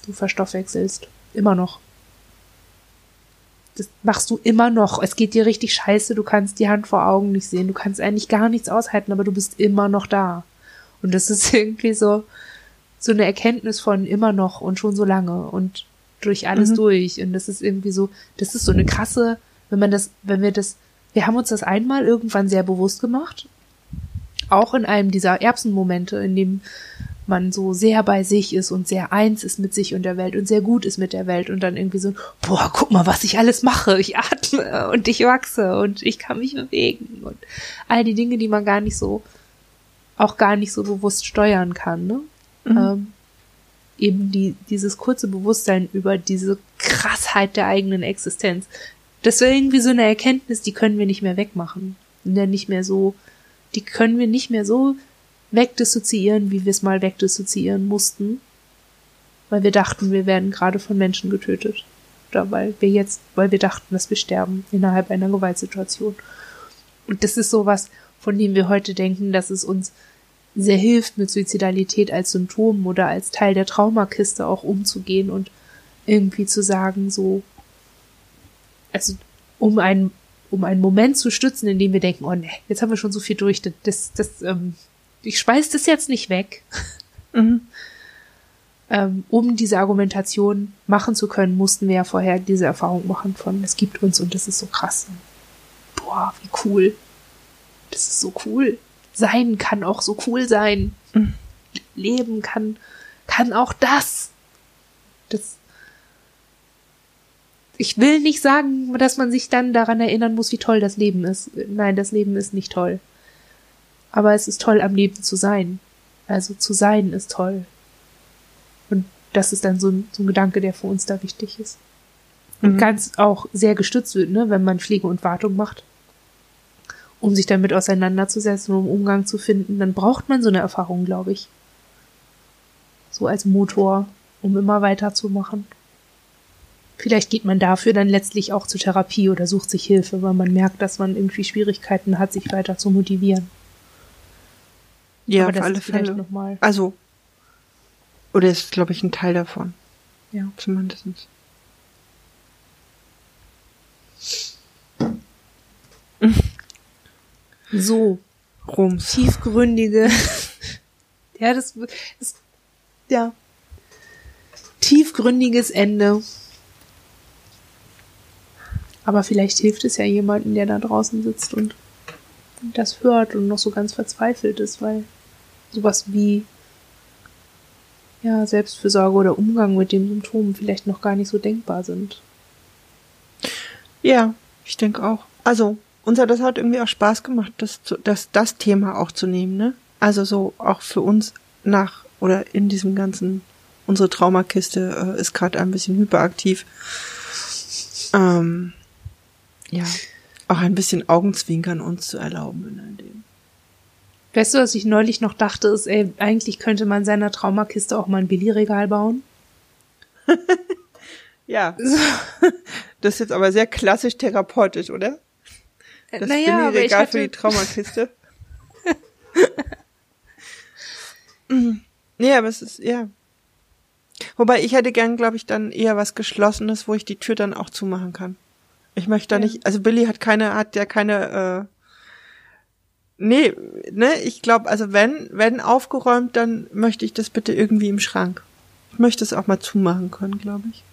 Du verstoffwechselst. Immer noch. Das machst du immer noch. Es geht dir richtig scheiße. Du kannst die Hand vor Augen nicht sehen. Du kannst eigentlich gar nichts aushalten, aber du bist immer noch da. Und das ist (laughs) irgendwie so, so eine Erkenntnis von immer noch und schon so lange und durch alles mhm. durch. Und das ist irgendwie so, das ist so eine krasse, wenn man das, wenn wir das, wir haben uns das einmal irgendwann sehr bewusst gemacht. Auch in einem dieser Erbsenmomente, in dem man so sehr bei sich ist und sehr eins ist mit sich und der Welt und sehr gut ist mit der Welt und dann irgendwie so, boah, guck mal, was ich alles mache. Ich atme und ich wachse und ich kann mich bewegen und all die Dinge, die man gar nicht so, auch gar nicht so bewusst steuern kann, ne? Mhm. Ähm, eben die, dieses kurze Bewusstsein über diese Krassheit der eigenen Existenz. Das wäre irgendwie so eine Erkenntnis, die können wir nicht mehr wegmachen. Dann nicht mehr so, die können wir nicht mehr so wegdissoziieren, wie wir es mal wegdissoziieren mussten, weil wir dachten, wir werden gerade von Menschen getötet. Oder weil wir jetzt, weil wir dachten, dass wir sterben innerhalb einer Gewaltsituation. Und das ist sowas, von dem wir heute denken, dass es uns sehr hilft, mit Suizidalität als Symptom oder als Teil der Traumakiste auch umzugehen und irgendwie zu sagen, so, also um einen, um einen Moment zu stützen, in dem wir denken, oh ne, jetzt haben wir schon so viel durch, das, das, ähm, ich speise das jetzt nicht weg. (laughs) Mhm. ähm, um diese Argumentation machen zu können, mussten wir ja vorher diese Erfahrung machen von, es gibt uns und das ist so krass. Boah, wie cool. Das ist so cool. Sein kann auch so cool sein. Mhm. Leben kann, kann auch das. Das, ich will nicht sagen, dass man sich dann daran erinnern muss, wie toll das Leben ist. Nein, das Leben ist nicht toll. Aber es ist toll, am Leben zu sein. Also zu sein ist toll. Und das ist dann so ein, so ein Gedanke, der für uns da wichtig ist. Und mhm. ganz auch sehr gestützt wird, ne, wenn man Pflege und Wartung macht. Um sich damit auseinanderzusetzen, um Umgang zu finden, dann braucht man so eine Erfahrung, glaube ich. So als Motor, um immer weiterzumachen. Vielleicht geht man dafür dann letztlich auch zur Therapie oder sucht sich Hilfe, weil man merkt, dass man irgendwie Schwierigkeiten hat, sich weiter zu motivieren. Ja, auf alle Fälle. Noch mal also, oder ist, glaube ich, ein Teil davon. Ja. Zumindest. (laughs) So. Rums. Tiefgründige. (laughs) ja, das ist, ja. Tiefgründiges Ende. Aber vielleicht hilft es ja jemanden, der da draußen sitzt und das hört und noch so ganz verzweifelt ist, weil sowas wie ja, Selbstfürsorge oder Umgang mit dem Symptom vielleicht noch gar nicht so denkbar sind. Ja, ich denke auch. Also, uns hat das halt irgendwie auch Spaß gemacht, das, das, das Thema auch zu nehmen, ne? Also so auch für uns nach oder in diesem ganzen, unsere Traumakiste äh, ist gerade ein bisschen hyperaktiv. Ähm, ja, auch ein bisschen Augenzwinkern uns zu erlauben in all dem. Weißt du, was ich neulich noch dachte, ist, ey, eigentlich könnte man seiner Traumakiste auch mal ein Billigregal bauen. (laughs) ja. Das ist jetzt aber sehr klassisch therapeutisch, oder? Das naja, Billigregal hatte... für die Traumakiste. (laughs) nee, aber es ist, ja. Wobei ich hätte gern, glaube ich, dann eher was Geschlossenes, wo ich die Tür dann auch zumachen kann. Ich möchte da ja. nicht, also Billy hat keine, hat ja keine, äh, nee, ne, ich glaube, also wenn, wenn aufgeräumt, dann möchte ich das bitte irgendwie im Schrank. Ich möchte es auch mal zumachen können, glaube ich.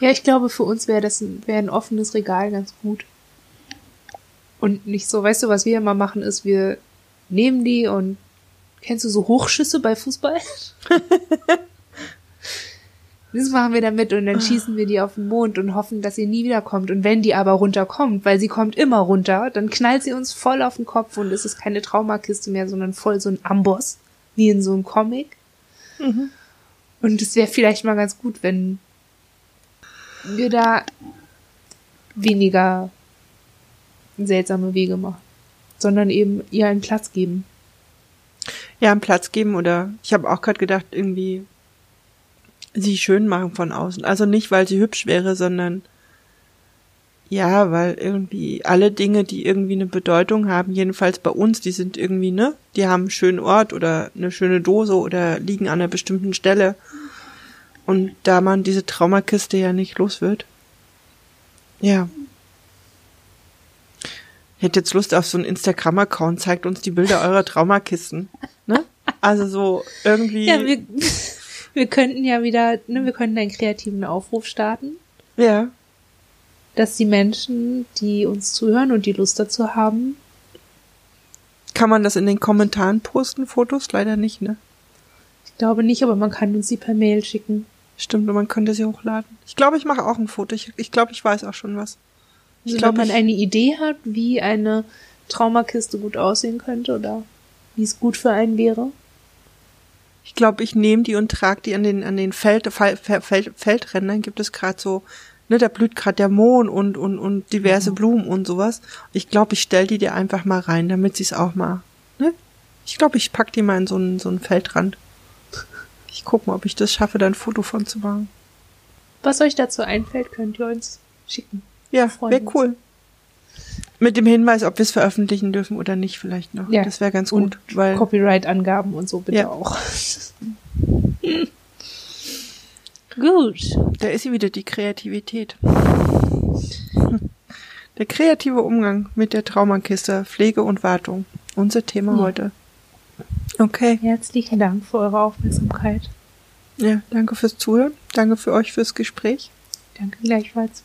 Ja, ich glaube, für uns wäre das ein, wäre ein offenes Regal ganz gut. Und nicht so, weißt du, was wir immer machen, ist, wir nehmen die und kennst du so Hochschüsse bei Fußball? (laughs) Das machen wir damit und dann schießen wir die auf den Mond und hoffen, dass sie nie wiederkommt. Und wenn die aber runterkommt, weil sie kommt immer runter, dann knallt sie uns voll auf den Kopf und es ist keine Traumakiste mehr, sondern voll so ein Amboss, wie in so einem Comic. Mhm. Und es wäre vielleicht mal ganz gut, wenn wir da weniger seltsame Wege machen, sondern eben ihr einen Platz geben. Ja, einen Platz geben oder ich habe auch gerade gedacht, irgendwie sie schön machen von außen. Also nicht, weil sie hübsch wäre, sondern ja, weil irgendwie alle Dinge, die irgendwie eine Bedeutung haben, jedenfalls bei uns, die sind irgendwie, ne, die haben einen schönen Ort oder eine schöne Dose oder liegen an einer bestimmten Stelle. Und da man diese Traumakiste ja nicht los wird. Ja. Hätte jetzt Lust auf so einen Instagram-Account, zeigt uns die Bilder eurer Traumakisten. Ne? Also so irgendwie. Ja, wir, (laughs) wir könnten ja wieder, ne, wir könnten einen kreativen Aufruf starten. Ja. Dass die Menschen, die uns zuhören und die Lust dazu haben. Kann man das in den Kommentaren posten, Fotos? Leider nicht, ne? Ich glaube nicht, aber man kann uns sie per Mail schicken. Stimmt, und man könnte sie hochladen. Ich glaube, ich mache auch ein Foto. Ich, ich glaube, ich weiß auch schon was. Ich Ich glaube, glaub, wenn man eine Idee hat, wie eine Traumakiste gut aussehen könnte oder wie es gut für einen wäre. Ich glaube, ich nehme die und trage die an den an den Feld, Feld, Feld, Feldrändern. Gibt es gerade so, ne, da blüht gerade der Mohn und und und diverse Blumen und sowas. Ich glaube, ich stell die dir einfach mal rein, damit sie es auch mal. Ne? Ich glaube, ich pack die mal in so einen so einen Feldrand. Ich guck mal, ob ich das schaffe, da ein Foto von zu machen. Was euch dazu einfällt, könnt ihr uns schicken. Ja, wäre cool. Mit dem Hinweis, ob wir es veröffentlichen dürfen oder nicht, vielleicht noch. Ja. Das wäre ganz Und gut, weil Copyright-Angaben und so bitte Ja. auch. (laughs) gut. Da ist sie wieder, die Kreativität. Der kreative Umgang mit der Traumakiste, Pflege und Wartung. Unser Thema Ja. heute. Okay. Herzlichen Dank für eure Aufmerksamkeit. Ja, danke fürs Zuhören. Danke für euch fürs Gespräch. Danke gleichfalls.